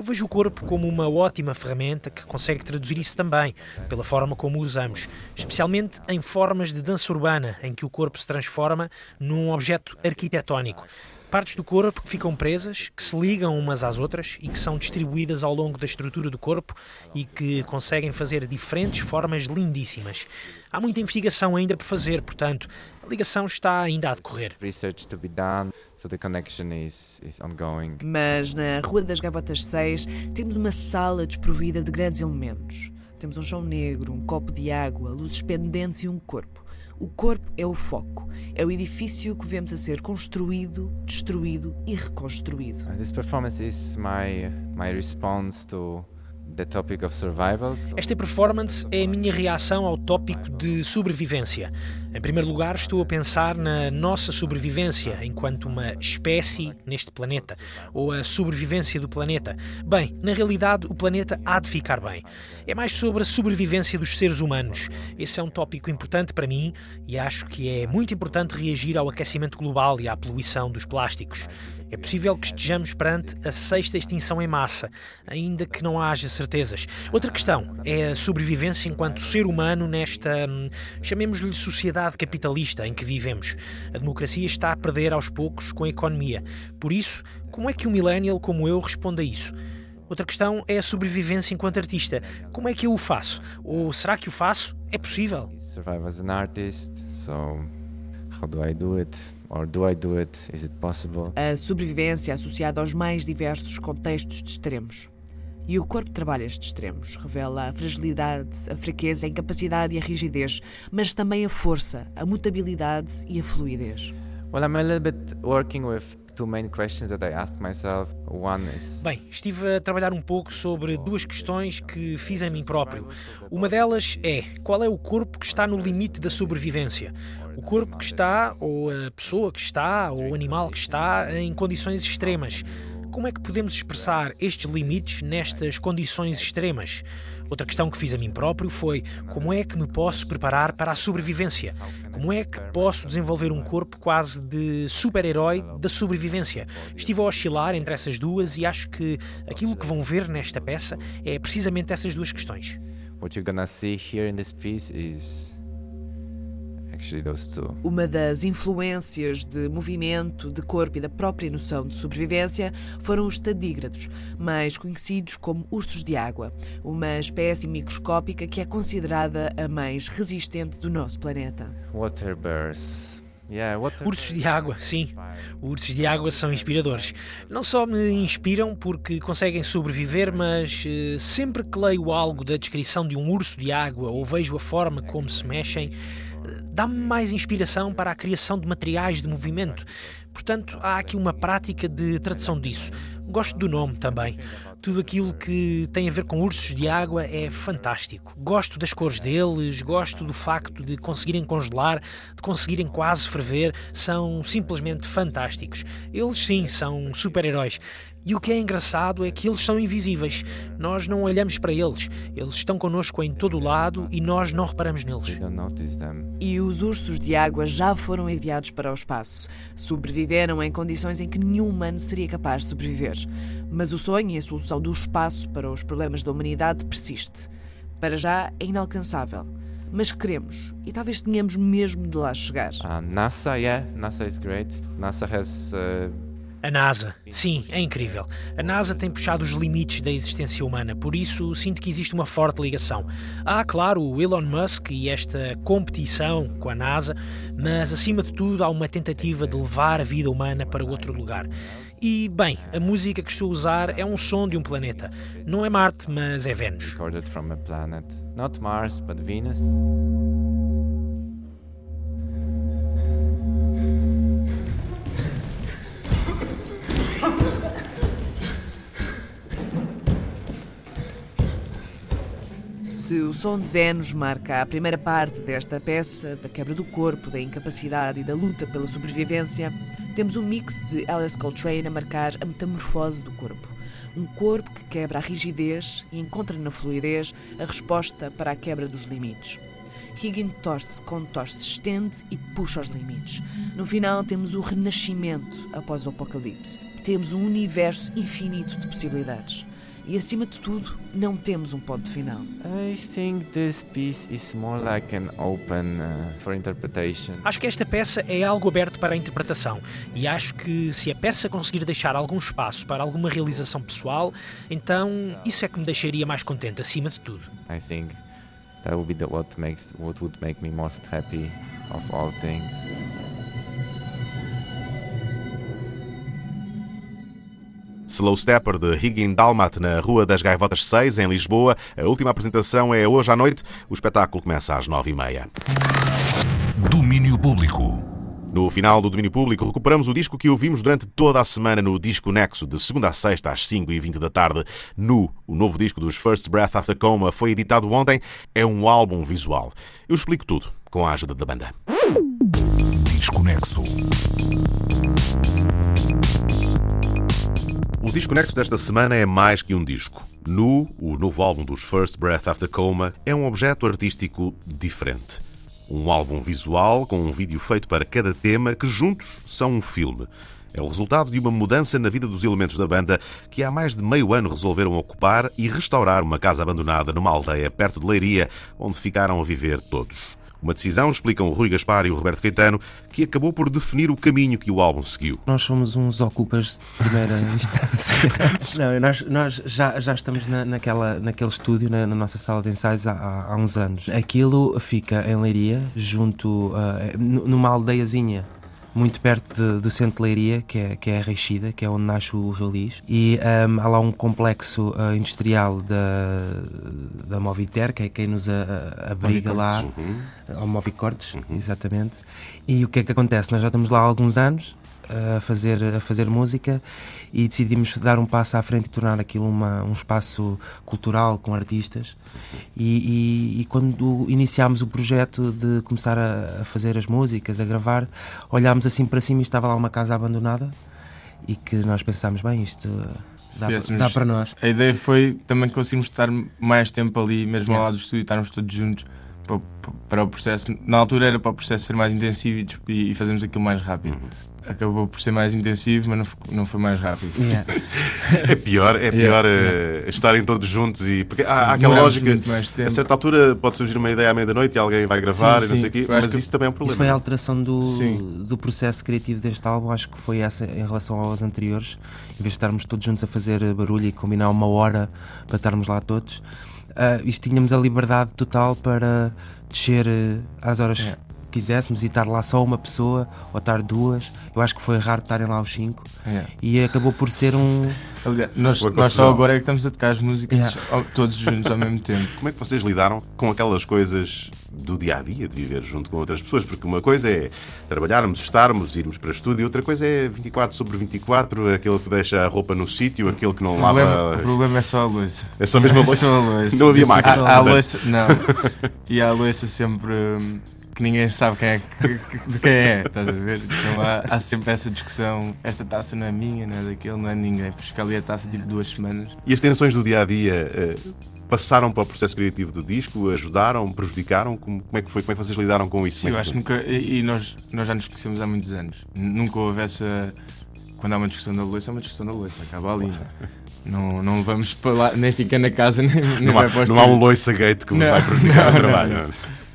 Eu vejo o corpo como uma ótima ferramenta que consegue traduzir isso também, pela forma como o usamos, especialmente em formas de dança urbana, em que o corpo se transforma num objeto arquitetónico. Partes do corpo que ficam presas, que se ligam umas às outras e que são distribuídas ao longo da estrutura do corpo e que conseguem fazer diferentes formas lindíssimas. Há muita investigação ainda por fazer, portanto, ligação está ainda a decorrer. Research to be done, so the connection is, is ongoing. Mas na Rua das Gavotas 6 temos uma sala desprovida de grandes elementos. Temos um chão negro, um copo de água, luzes pendentes e um corpo. O corpo é o foco, é o edifício que vemos a ser construído, destruído e reconstruído. Uh, this performance is my my response to Esta performance é a minha reação ao tópico de sobrevivência. Em primeiro lugar, estou a pensar na nossa sobrevivência enquanto uma espécie neste planeta, ou a sobrevivência do planeta. Bem, na realidade, o planeta há de ficar bem. É mais sobre a sobrevivência dos seres humanos. Esse é um tópico importante para mim e acho que é muito importante reagir ao aquecimento global e à poluição dos plásticos. É possível que estejamos perante a sexta extinção em massa, ainda que não haja certezas. Outra questão é a sobrevivência enquanto ser humano nesta, hum, chamemos-lhe sociedade capitalista em que vivemos. A democracia está a perder aos poucos com a economia. Por isso, como é que um millennial como eu responde a isso? Outra questão é a sobrevivência enquanto artista. Como é que eu o faço? Ou será que o faço? É possível? survive as an artist. So how do I do it? Or do I do it? Is it possible? A sobrevivência associada aos mais diversos contextos de extremos. E o corpo trabalha estes extremos, revela a fragilidade, a fraqueza, a incapacidade e a rigidez, mas também a força, a mutabilidade e a fluidez. Well, I'm a little bit working with two main questions that I asked myself. One is Bem, estive a trabalhar um pouco sobre duas questões que fiz em mim próprio. Uma delas é: qual é o corpo que está no limite da sobrevivência? O corpo que está, ou a pessoa que está, ou o animal que está em condições extremas. Como é que podemos expressar estes limites nestas condições extremas? Outra questão que fiz a mim próprio foi como é que me posso preparar para a sobrevivência? Como é que posso desenvolver um corpo quase de super-herói da sobrevivência? Estive a oscilar entre essas duas e acho que aquilo que vão ver nesta peça é precisamente essas duas questões. what you're gonna see here in this piece is actually those two. Uma das influências de movimento, de corpo e da própria noção de sobrevivência foram os tadígrados, mais conhecidos como ursos de água, uma espécie microscópica que é considerada a mais resistente do nosso planeta. Water bears. Ursos de água, sim. Ursos de água são inspiradores. Não só me inspiram porque conseguem sobreviver, mas eh, sempre que leio algo da descrição de um urso de água ou vejo a forma como se mexem, dá-me mais inspiração para a criação de materiais de movimento. Portanto, há aqui uma prática de tradução disso. Gosto do nome também. Tudo aquilo que tem a ver com ursos de água é fantástico. Gosto das cores deles, gosto do facto de conseguirem congelar, de conseguirem quase ferver. São simplesmente fantásticos. Eles, sim, são super-heróis. E o que é engraçado é que eles são invisíveis. Nós não olhamos para eles. Eles estão connosco em todo o lado e nós não reparamos neles. E os ursos de água já foram enviados para o espaço. Sobreviveram em condições em que nenhum humano seria capaz de sobreviver. Mas o sonho e a solução do espaço para os problemas da humanidade persiste. Para já é inalcançável. Mas queremos, e talvez tenhamos mesmo de lá chegar. Um, NASA, yeah, NASA is great. NASA has uh, A NASA, sim, é incrível. A NASA tem puxado os limites da existência humana, por isso sinto que existe uma forte ligação. Há, claro, o Elon Musk e esta competição com a NASA, mas acima de tudo há uma tentativa de levar a vida humana para outro lugar. E, bem, a música que estou a usar é um som de um planeta. Não é Marte, mas é Vênus. recorded from a planet, not Mars, but Venus. Se O som de Vênus marca a primeira parte desta peça, da quebra do corpo, da incapacidade e da luta pela sobrevivência. Temos um mix de Alice Coltrane a marcar a metamorfose do corpo. Um corpo que quebra a rigidez e encontra na fluidez a resposta para a quebra dos limites. Higgin torce quando torce, se estende e puxa os limites. No final, temos o renascimento após o apocalipse. Temos um universo infinito de possibilidades. E acima de tudo, não temos um ponto final. I think this piece is more like an open uh, for interpretation. Acho que esta peça é algo aberto para a interpretação e acho que se a peça conseguir deixar algum espaço para alguma realização pessoal, então isso é que me deixaria mais contente acima de tudo. I think that would be the, what makes what would make me most happy of all things. Slow Stepper de Higgin Dalmat na Rua das Gaivotas 6, em Lisboa. A última apresentação é hoje à noite. O espetáculo começa às 9h30. Domínio Público. No final do domínio público, recuperamos o disco que ouvimos durante toda a semana no Disco Nexo, de segunda a sexta, às 5h20 da tarde. Nu, o novo disco dos First Breath After Coma, foi editado ontem. É um álbum visual. Eu explico tudo com a ajuda da banda. Disco Nexo. O Disco Nexo desta semana é mais que um disco. Nu, o novo álbum dos First Breath After Coma, é um objeto artístico diferente. Um álbum visual com um vídeo feito para cada tema que juntos são um filme. É o resultado de uma mudança na vida dos elementos da banda que há mais de meio ano resolveram ocupar e restaurar uma casa abandonada numa aldeia perto de Leiria, onde ficaram a viver todos. Uma decisão, explicam o Rui Gaspar e o Roberto Caetano, que acabou por definir o caminho que o álbum seguiu. Nós somos uns ocupas de primeira instância. Não, nós, nós já, já estamos na, naquela, naquele estúdio, na, na nossa sala de ensaios, há, há, uns anos. Aquilo fica em Leiria, junto, uh, numa aldeiazinha muito perto de, do centro de Leiria, que é, que é a Reixida, que é onde nasce o Relis. E um, há lá um complexo uh, industrial da, da Moviter, que é quem nos a, a abriga lá, uhum. ao Movicortes, uhum. exatamente. E o que é que acontece? Nós já estamos lá há alguns anos a fazer, a fazer música e decidimos dar um passo à frente e tornar aquilo uma, um espaço cultural com artistas. E, e, e quando iniciámos o projeto de começar a, a, fazer as músicas, a gravar, olhámos assim para cima e estava lá uma casa abandonada e que nós pensámos, bem, isto dá, dá para nós. A ideia foi também conseguirmos estar mais tempo ali, mesmo yeah. ao lado do estúdio, estarmos todos juntos para, para, o processo. Na altura era para o processo ser mais intensivo e, e fazermos aquilo mais rápido. Acabou por ser mais intensivo, mas não, não foi mais rápido. Yeah. é pior, é pior yeah. uh, estarem todos juntos e porque há, há aquela lógica. A certa altura pode surgir uma ideia à meia-noite e alguém vai gravar sim, e não sei o quê, mas isso também é um problema. Isso foi a alteração do, do processo criativo deste álbum, acho que foi essa em relação aos anteriores. Em vez de estarmos todos juntos a fazer barulho e combinar uma hora para estarmos lá todos, uh, isto tínhamos a liberdade total para descer uh, às horas yeah. Quiséssemos e estar lá só uma pessoa ou estar duas. Eu acho que foi raro estarem lá os cinco yeah. e acabou por ser um. Aliás, nós, nós só agora é que estamos a tocar as músicas yeah. todos juntos ao mesmo tempo. Como é que vocês lidaram com aquelas coisas do dia a dia de viver junto com outras pessoas? Porque uma coisa é trabalharmos, estarmos, irmos para estúdio, outra coisa é 24 sobre 24, aquele que deixa a roupa no sítio, aquele que não o lava. Problema, o problema é só a louça. É só mesmo a louça? É só a louça. Não havia máquina. Há, há louça, não. E há a louça sempre. Hum, que ninguém sabe quem é, que, de quem é, estás a ver? Então há, há, sempre essa discussão: esta taça não é minha, não é daquele, não é de ninguém. Porque ali a taça tipo duas semanas. E as tensões do dia a dia uh, passaram para o processo criativo do disco? Ajudaram? Prejudicaram? Como, como, é que foi? Como é que vocês lidaram com isso? Sim, eu acho que nunca. E, e, nós, nós já nos conhecemos há muitos anos. Nunca houve essa. Quando há uma discussão da louça, é uma discussão da louça, acaba ali. Não, não vamos para lá, nem fica na casa, nem, nem não, vai há, para não há um loiça gate que não, vai prejudicar não, o trabalho. Não,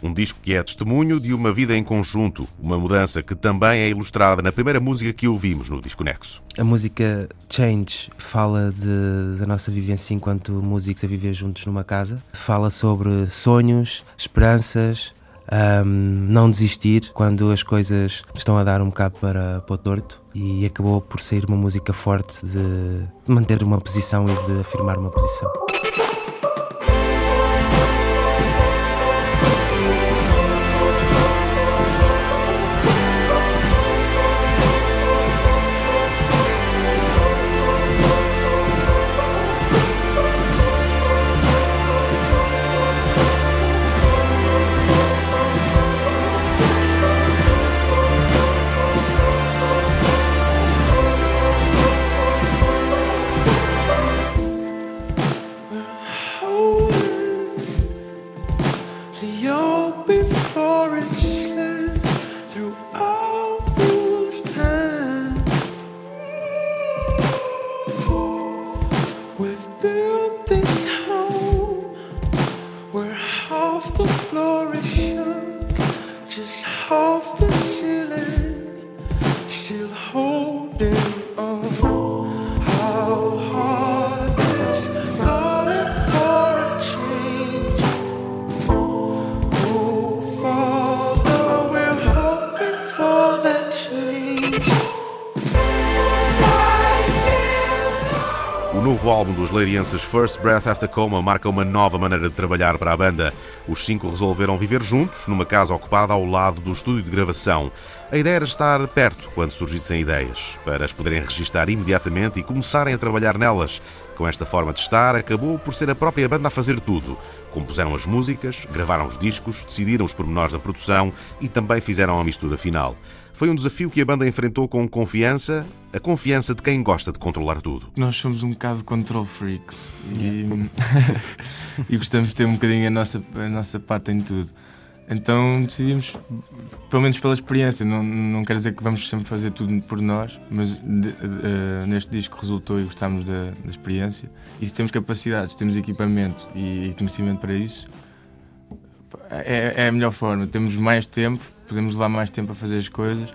um disco que é testemunho de uma vida em conjunto, uma mudança que também é ilustrada na primeira música que ouvimos no Disco Nexo. A música Change fala de, da nossa vivência enquanto músicos a viver juntos numa casa. Fala sobre sonhos, esperanças, um, não desistir quando as coisas estão a dar um bocado para, para o torto. E acabou por sair uma música forte de manter uma posição e de afirmar uma posição. Novo álbum dos leirienses First Breath After Coma marca uma nova maneira de trabalhar para a banda. Os cinco resolveram viver juntos, numa casa ocupada ao lado do estúdio de gravação. A ideia era estar perto quando surgissem ideias, para as poderem registar imediatamente e começarem a trabalhar nelas. Com esta forma de estar, acabou por ser a própria banda a fazer tudo. Compuseram as músicas, gravaram os discos, decidiram os pormenores da produção e também fizeram a mistura final. Foi um desafio que a banda enfrentou com confiança, a confiança de quem gosta de controlar tudo. Nós somos um bocado control freaks e, e gostamos de ter um bocadinho a nossa, a nossa pata em tudo. Então decidimos, pelo menos pela experiência, não, não quer dizer que vamos sempre fazer tudo por nós, mas de, uh, neste disco resultou e gostámos da, da, experiência. E se temos capacidades, temos equipamento e, e conhecimento para isso, é, é, a melhor forma. Temos mais tempo, podemos levar mais tempo a fazer as coisas,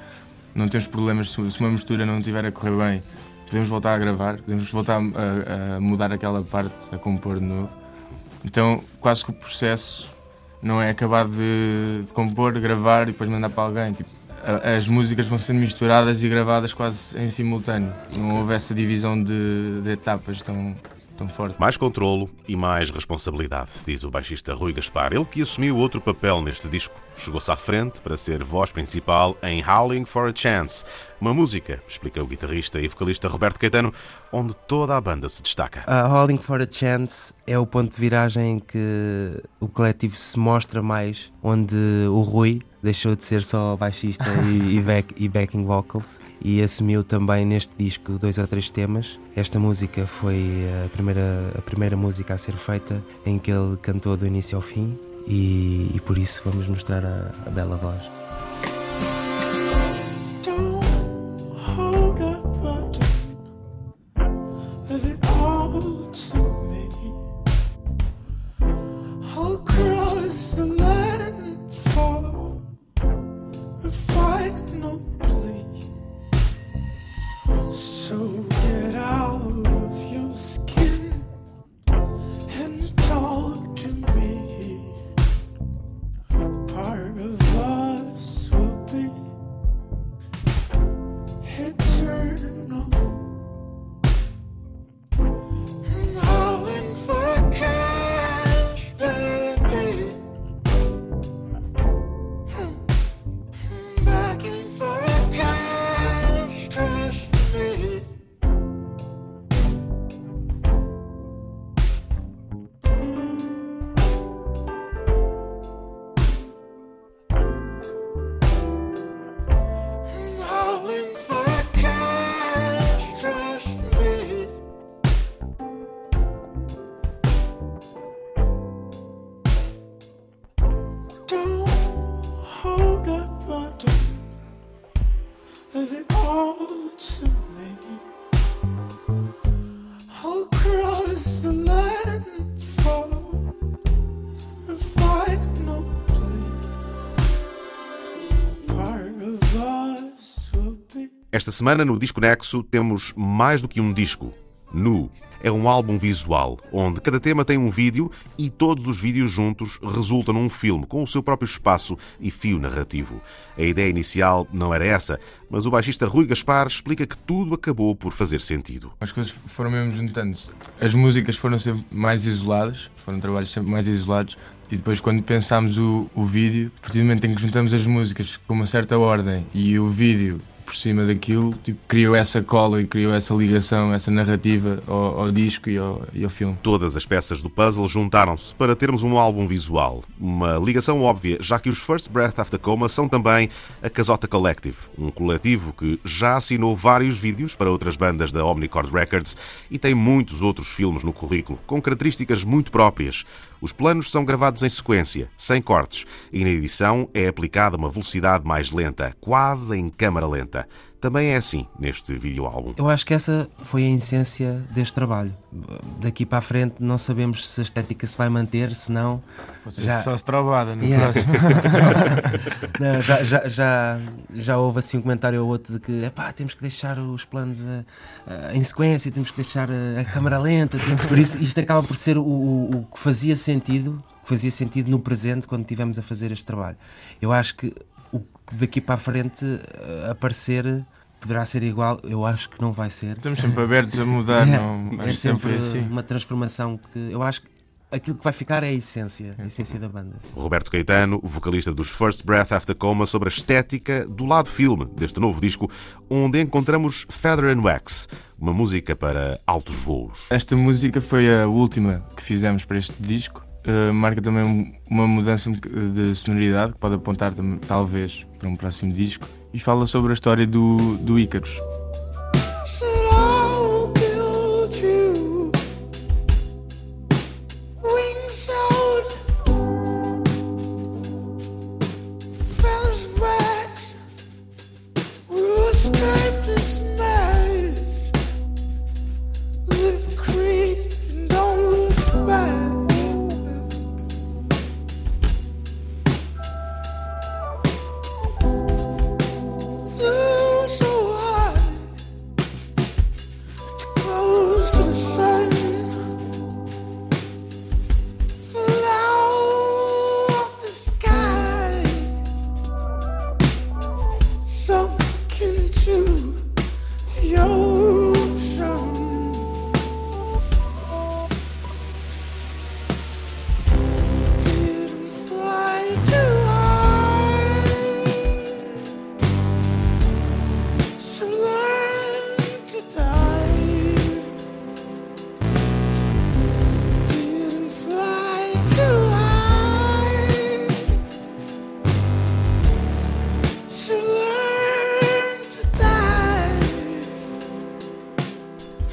não temos problemas se, uma mistura não estiver a correr bem. Podemos voltar a gravar, podemos voltar a, a mudar aquela parte, a compor de novo. Então, quase que o processo não é acabar de, de, compor, gravar e depois mandar para alguém. Tipo, a, as músicas vão sendo misturadas e gravadas quase em simultâneo. Não houve essa divisão de, de etapas tão, tão forte. Mais controlo e mais responsabilidade, diz o baixista Rui Gaspar. Ele que assumiu outro papel neste disco. Chegou-se à frente para ser voz principal em Howling for a Chance, uma música, explica o guitarrista e vocalista Roberto Caetano, onde toda a banda se destaca. A Howling for a Chance é o ponto de viragem em que o coletivo se mostra mais, onde o Rui deixou de ser só baixista e, e, back, e backing vocals e assumiu também neste disco dois ou três temas. Esta música foi a primeira, a primeira música a ser feita em que ele cantou do início ao fim e, e por isso vamos mostrar a, a bela voz. Esta semana, no Disco Nexo, temos mais do que um disco. Nu é um álbum visual, onde cada tema tem um vídeo e todos os vídeos juntos resultam num filme com o seu próprio espaço e fio narrativo. A ideia inicial não era essa, mas o baixista Rui Gaspar explica que tudo acabou por fazer sentido. As coisas foram mesmo juntando-se. As músicas foram sempre mais isoladas, foram trabalhos sempre mais isolados, e depois, quando pensámos o, o vídeo, a partir do momento em que juntamos as músicas com uma certa ordem e o vídeo por cima daquilo, tipo, criou essa cola e criou essa ligação, essa narrativa ao, ao disco e ao, e ao, filme. Todas as peças do puzzle juntaram-se para termos um álbum visual. Uma ligação óbvia, já que os First Breath After Coma são também a Casota Collective, um coletivo que já assinou vários vídeos para outras bandas da Omnicord Records e tem muitos outros filmes no currículo, com características muito próprias. Os planos são gravados em sequência, sem cortes, e na edição é aplicada uma velocidade mais lenta, quase em câmara lenta. Também é assim neste videoálbum. Eu acho que essa foi a essência deste trabalho. Daqui para a frente não sabemos se a estética se vai manter, se não. Já... Só se trovada no yeah. próximo. não, já, já, já, já houve assim um comentário ou outro de que epá, temos que deixar os planos uh, uh, em sequência, temos que deixar a, a câmara lenta. Por isso, isto acaba por ser o, o, o que fazia sentido fazia sentido no presente quando estivemos a fazer este trabalho. Eu acho que que daqui para a frente uh, aparecer poderá ser igual, eu acho que não vai ser. Estamos sempre abertos a mudar, É, não, é que sempre foi assim. uma transformação que eu acho que aquilo que vai ficar é a essência, a essência da banda. Roberto Caetano, vocalista dos First Breath After Coma, sobre a estética do lado filme deste novo disco, onde encontramos Feather and Wax, uma música para altos voos. Esta música foi a última que fizemos para este disco. Uh, marca também um- uma mudança de sonoridade que pode apontar talvez para um próximo disco e fala sobre a história do, do Ícaros.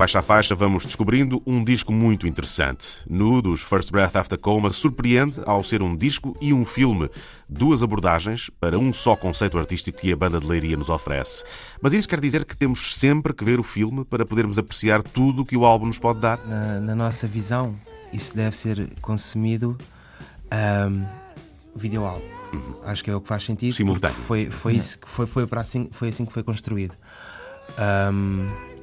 Faixa a faixa vamos descobrindo um disco muito interessante. Nu, dos First Breath After Coma, surpreende ao ser um disco e um filme. Duas abordagens para um só conceito artístico que a banda de Leiria nos oferece. Mas isso quer dizer que temos sempre que ver o filme para podermos apreciar tudo o que o álbum nos pode dar? Na, na nossa visão, isso deve ser consumido um, videoálbum. Acho que é o que faz sentido. Simultâneo. Foi, foi, isso foi, foi, para assim, foi assim que foi construído. Um,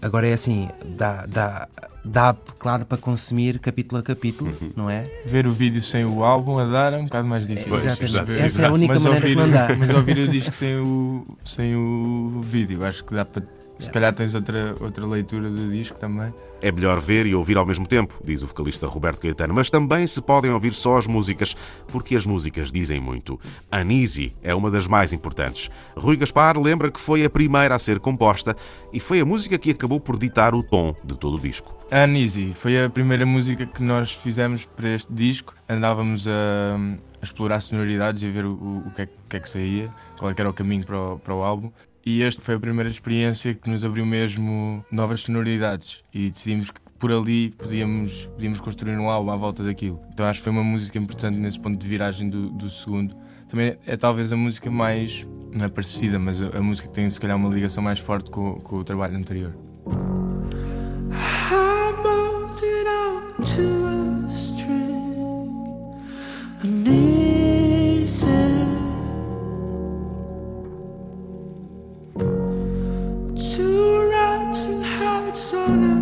agora é assim, dá, dá, dá claro para consumir capítulo a capítulo, não é? Ver o vídeo sem o álbum a dar é um bocado mais difícil. Pois, Exatamente. Perceber. Essa é a única mas maneira ouvir, que não dá. Mas ouvir o disco sem o, sem o vídeo, acho que dá para. Se calhar tens outra, outra leitura do disco também. É melhor ver e ouvir ao mesmo tempo, diz o vocalista Roberto Caetano, mas também se podem ouvir só as músicas, porque as músicas dizem muito. Anisi é uma das mais importantes. Rui Gaspar lembra que foi a primeira a ser composta e foi a música que acabou por ditar o tom de todo o disco. Anisi foi a primeira música que nós fizemos para este disco. Andávamos a, a explorar sonoridades e a ver o, o que é, o que é que saía, qual é que era o caminho para o, para o álbum. E esta foi a primeira experiência que nos abriu mesmo novas sonoridades e decidimos que por ali podíamos, podíamos construir um álbum à volta daquilo. Então acho que foi uma música importante nesse ponto de viragem do, do segundo. Também é talvez a música mais, não é parecida, mas a, a música que tem se calhar uma ligação mais forte com, com o trabalho anterior. sola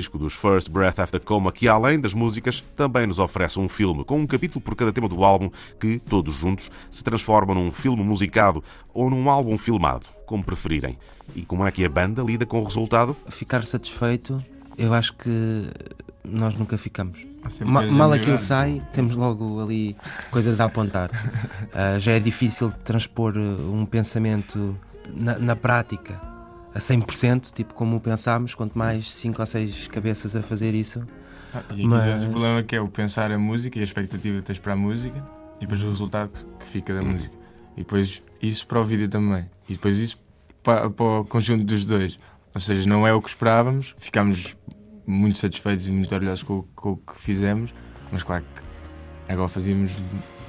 disco dos First Breath After Coma, que além das músicas também nos oferece um filme, com um capítulo por cada tema do álbum, que, todos juntos, se transformam num filme musicado ou num álbum filmado, como preferirem. E como é que a banda lida com o resultado? Ficar satisfeito, eu acho que nós nunca ficamos. Ma- mal aquilo sai, temos logo ali coisas a apontar. Ah, já é difícil transpor uh, um pensamento na, na prática. A 100%, tipo como pensámos, quanto mais 5 ou 6 cabeças a fazer isso. Ah, e aqui Mas... o problema que é o pensar a música e a expectativa que tens para a música e depois o resultado que fica da música. E depois isso para o vídeo também. E depois isso para, para o conjunto dos dois. Ou seja, não é o que esperávamos, ficámos muito satisfeitos e muito orgulhosos com, com o que fizemos, mas claro que agora fazíamos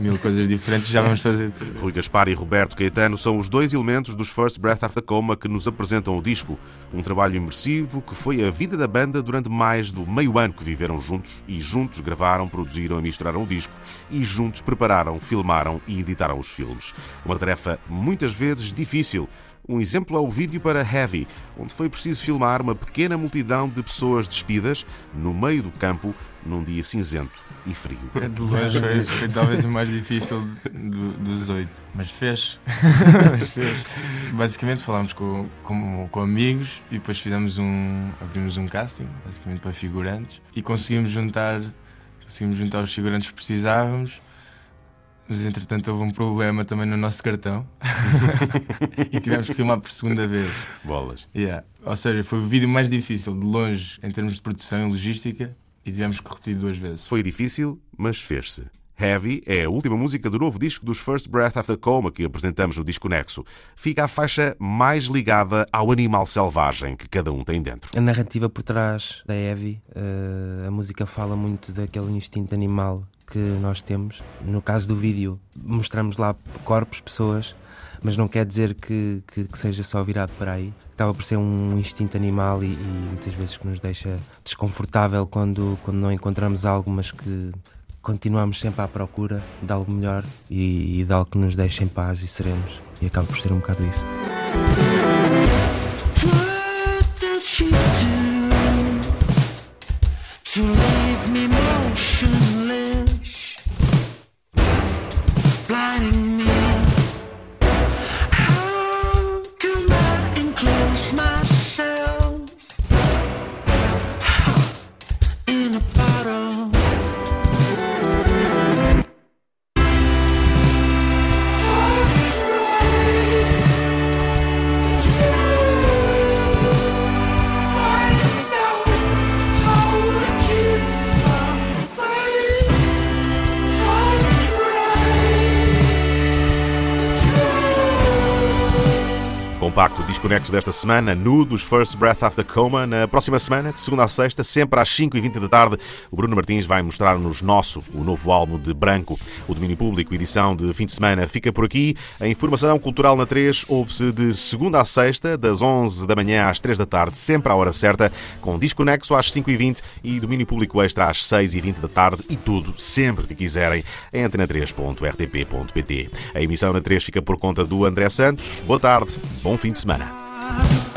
mil coisas diferentes, já vamos fazer. Rui Gaspar e Roberto Caetano são os dois elementos dos First Breath After Coma que nos apresentam o disco. Um trabalho imersivo que foi a vida da banda durante mais do meio ano que viveram juntos e juntos gravaram, produziram e misturaram o disco e juntos prepararam, filmaram e editaram os filmes. Uma tarefa muitas vezes difícil um exemplo é o vídeo para Heavy, onde foi preciso filmar uma pequena multidão de pessoas despidas no meio do campo num dia cinzento e frio. É de longe foi, foi talvez o mais difícil do, dos oito, mas fez. mas fez. Basicamente falámos com, com, com, amigos e depois fizemos um. abrimos um casting, basicamente para figurantes, e conseguimos juntar, conseguimos juntar os figurantes que precisávamos mas entretanto houve um problema também no nosso cartão e tivemos que filmar por segunda vez. Bolas. Yeah. Ou seja, foi o vídeo mais difícil de longe em termos de produção e logística e tivemos que repetir duas vezes. Foi difícil, mas fez-se. Heavy é a última música do novo disco dos First Breath After Coma que apresentamos no Disco Nexo. Fica a faixa mais ligada ao animal selvagem que cada um tem dentro. A narrativa por trás da Heavy, uh, a música fala muito daquele instinto animal que nós temos. No caso do vídeo, mostramos lá corpos, pessoas, mas não quer dizer que, que, que seja só virado para aí. Acaba por ser um instinto animal e, e, muitas vezes que nos deixa desconfortável quando, quando não encontramos algo, mas que continuamos sempre à procura de algo melhor e, e de algo que nos deixe em paz e serenos. E acaba por ser um bocado isso. Desconexo desta semana, nu dos First Breath After Coma. Na próxima semana, de segunda a sexta, sempre às 5h20 da tarde, o Bruno Martins vai mostrar-nos Nosso, o novo álbum de Branco. O domínio público, edição de fim de semana, fica por aqui. A informação cultural na 3 ouve-se de segunda a sexta, das 11 da manhã às 3 da tarde, sempre à hora certa, com Desconexo às 5h20 e domínio público extra às 6h20 da tarde e tudo, sempre que quiserem, em antena3.rtp.pt. A emissão na 3 fica por conta do André Santos. Boa tarde, bom fim de semana. time.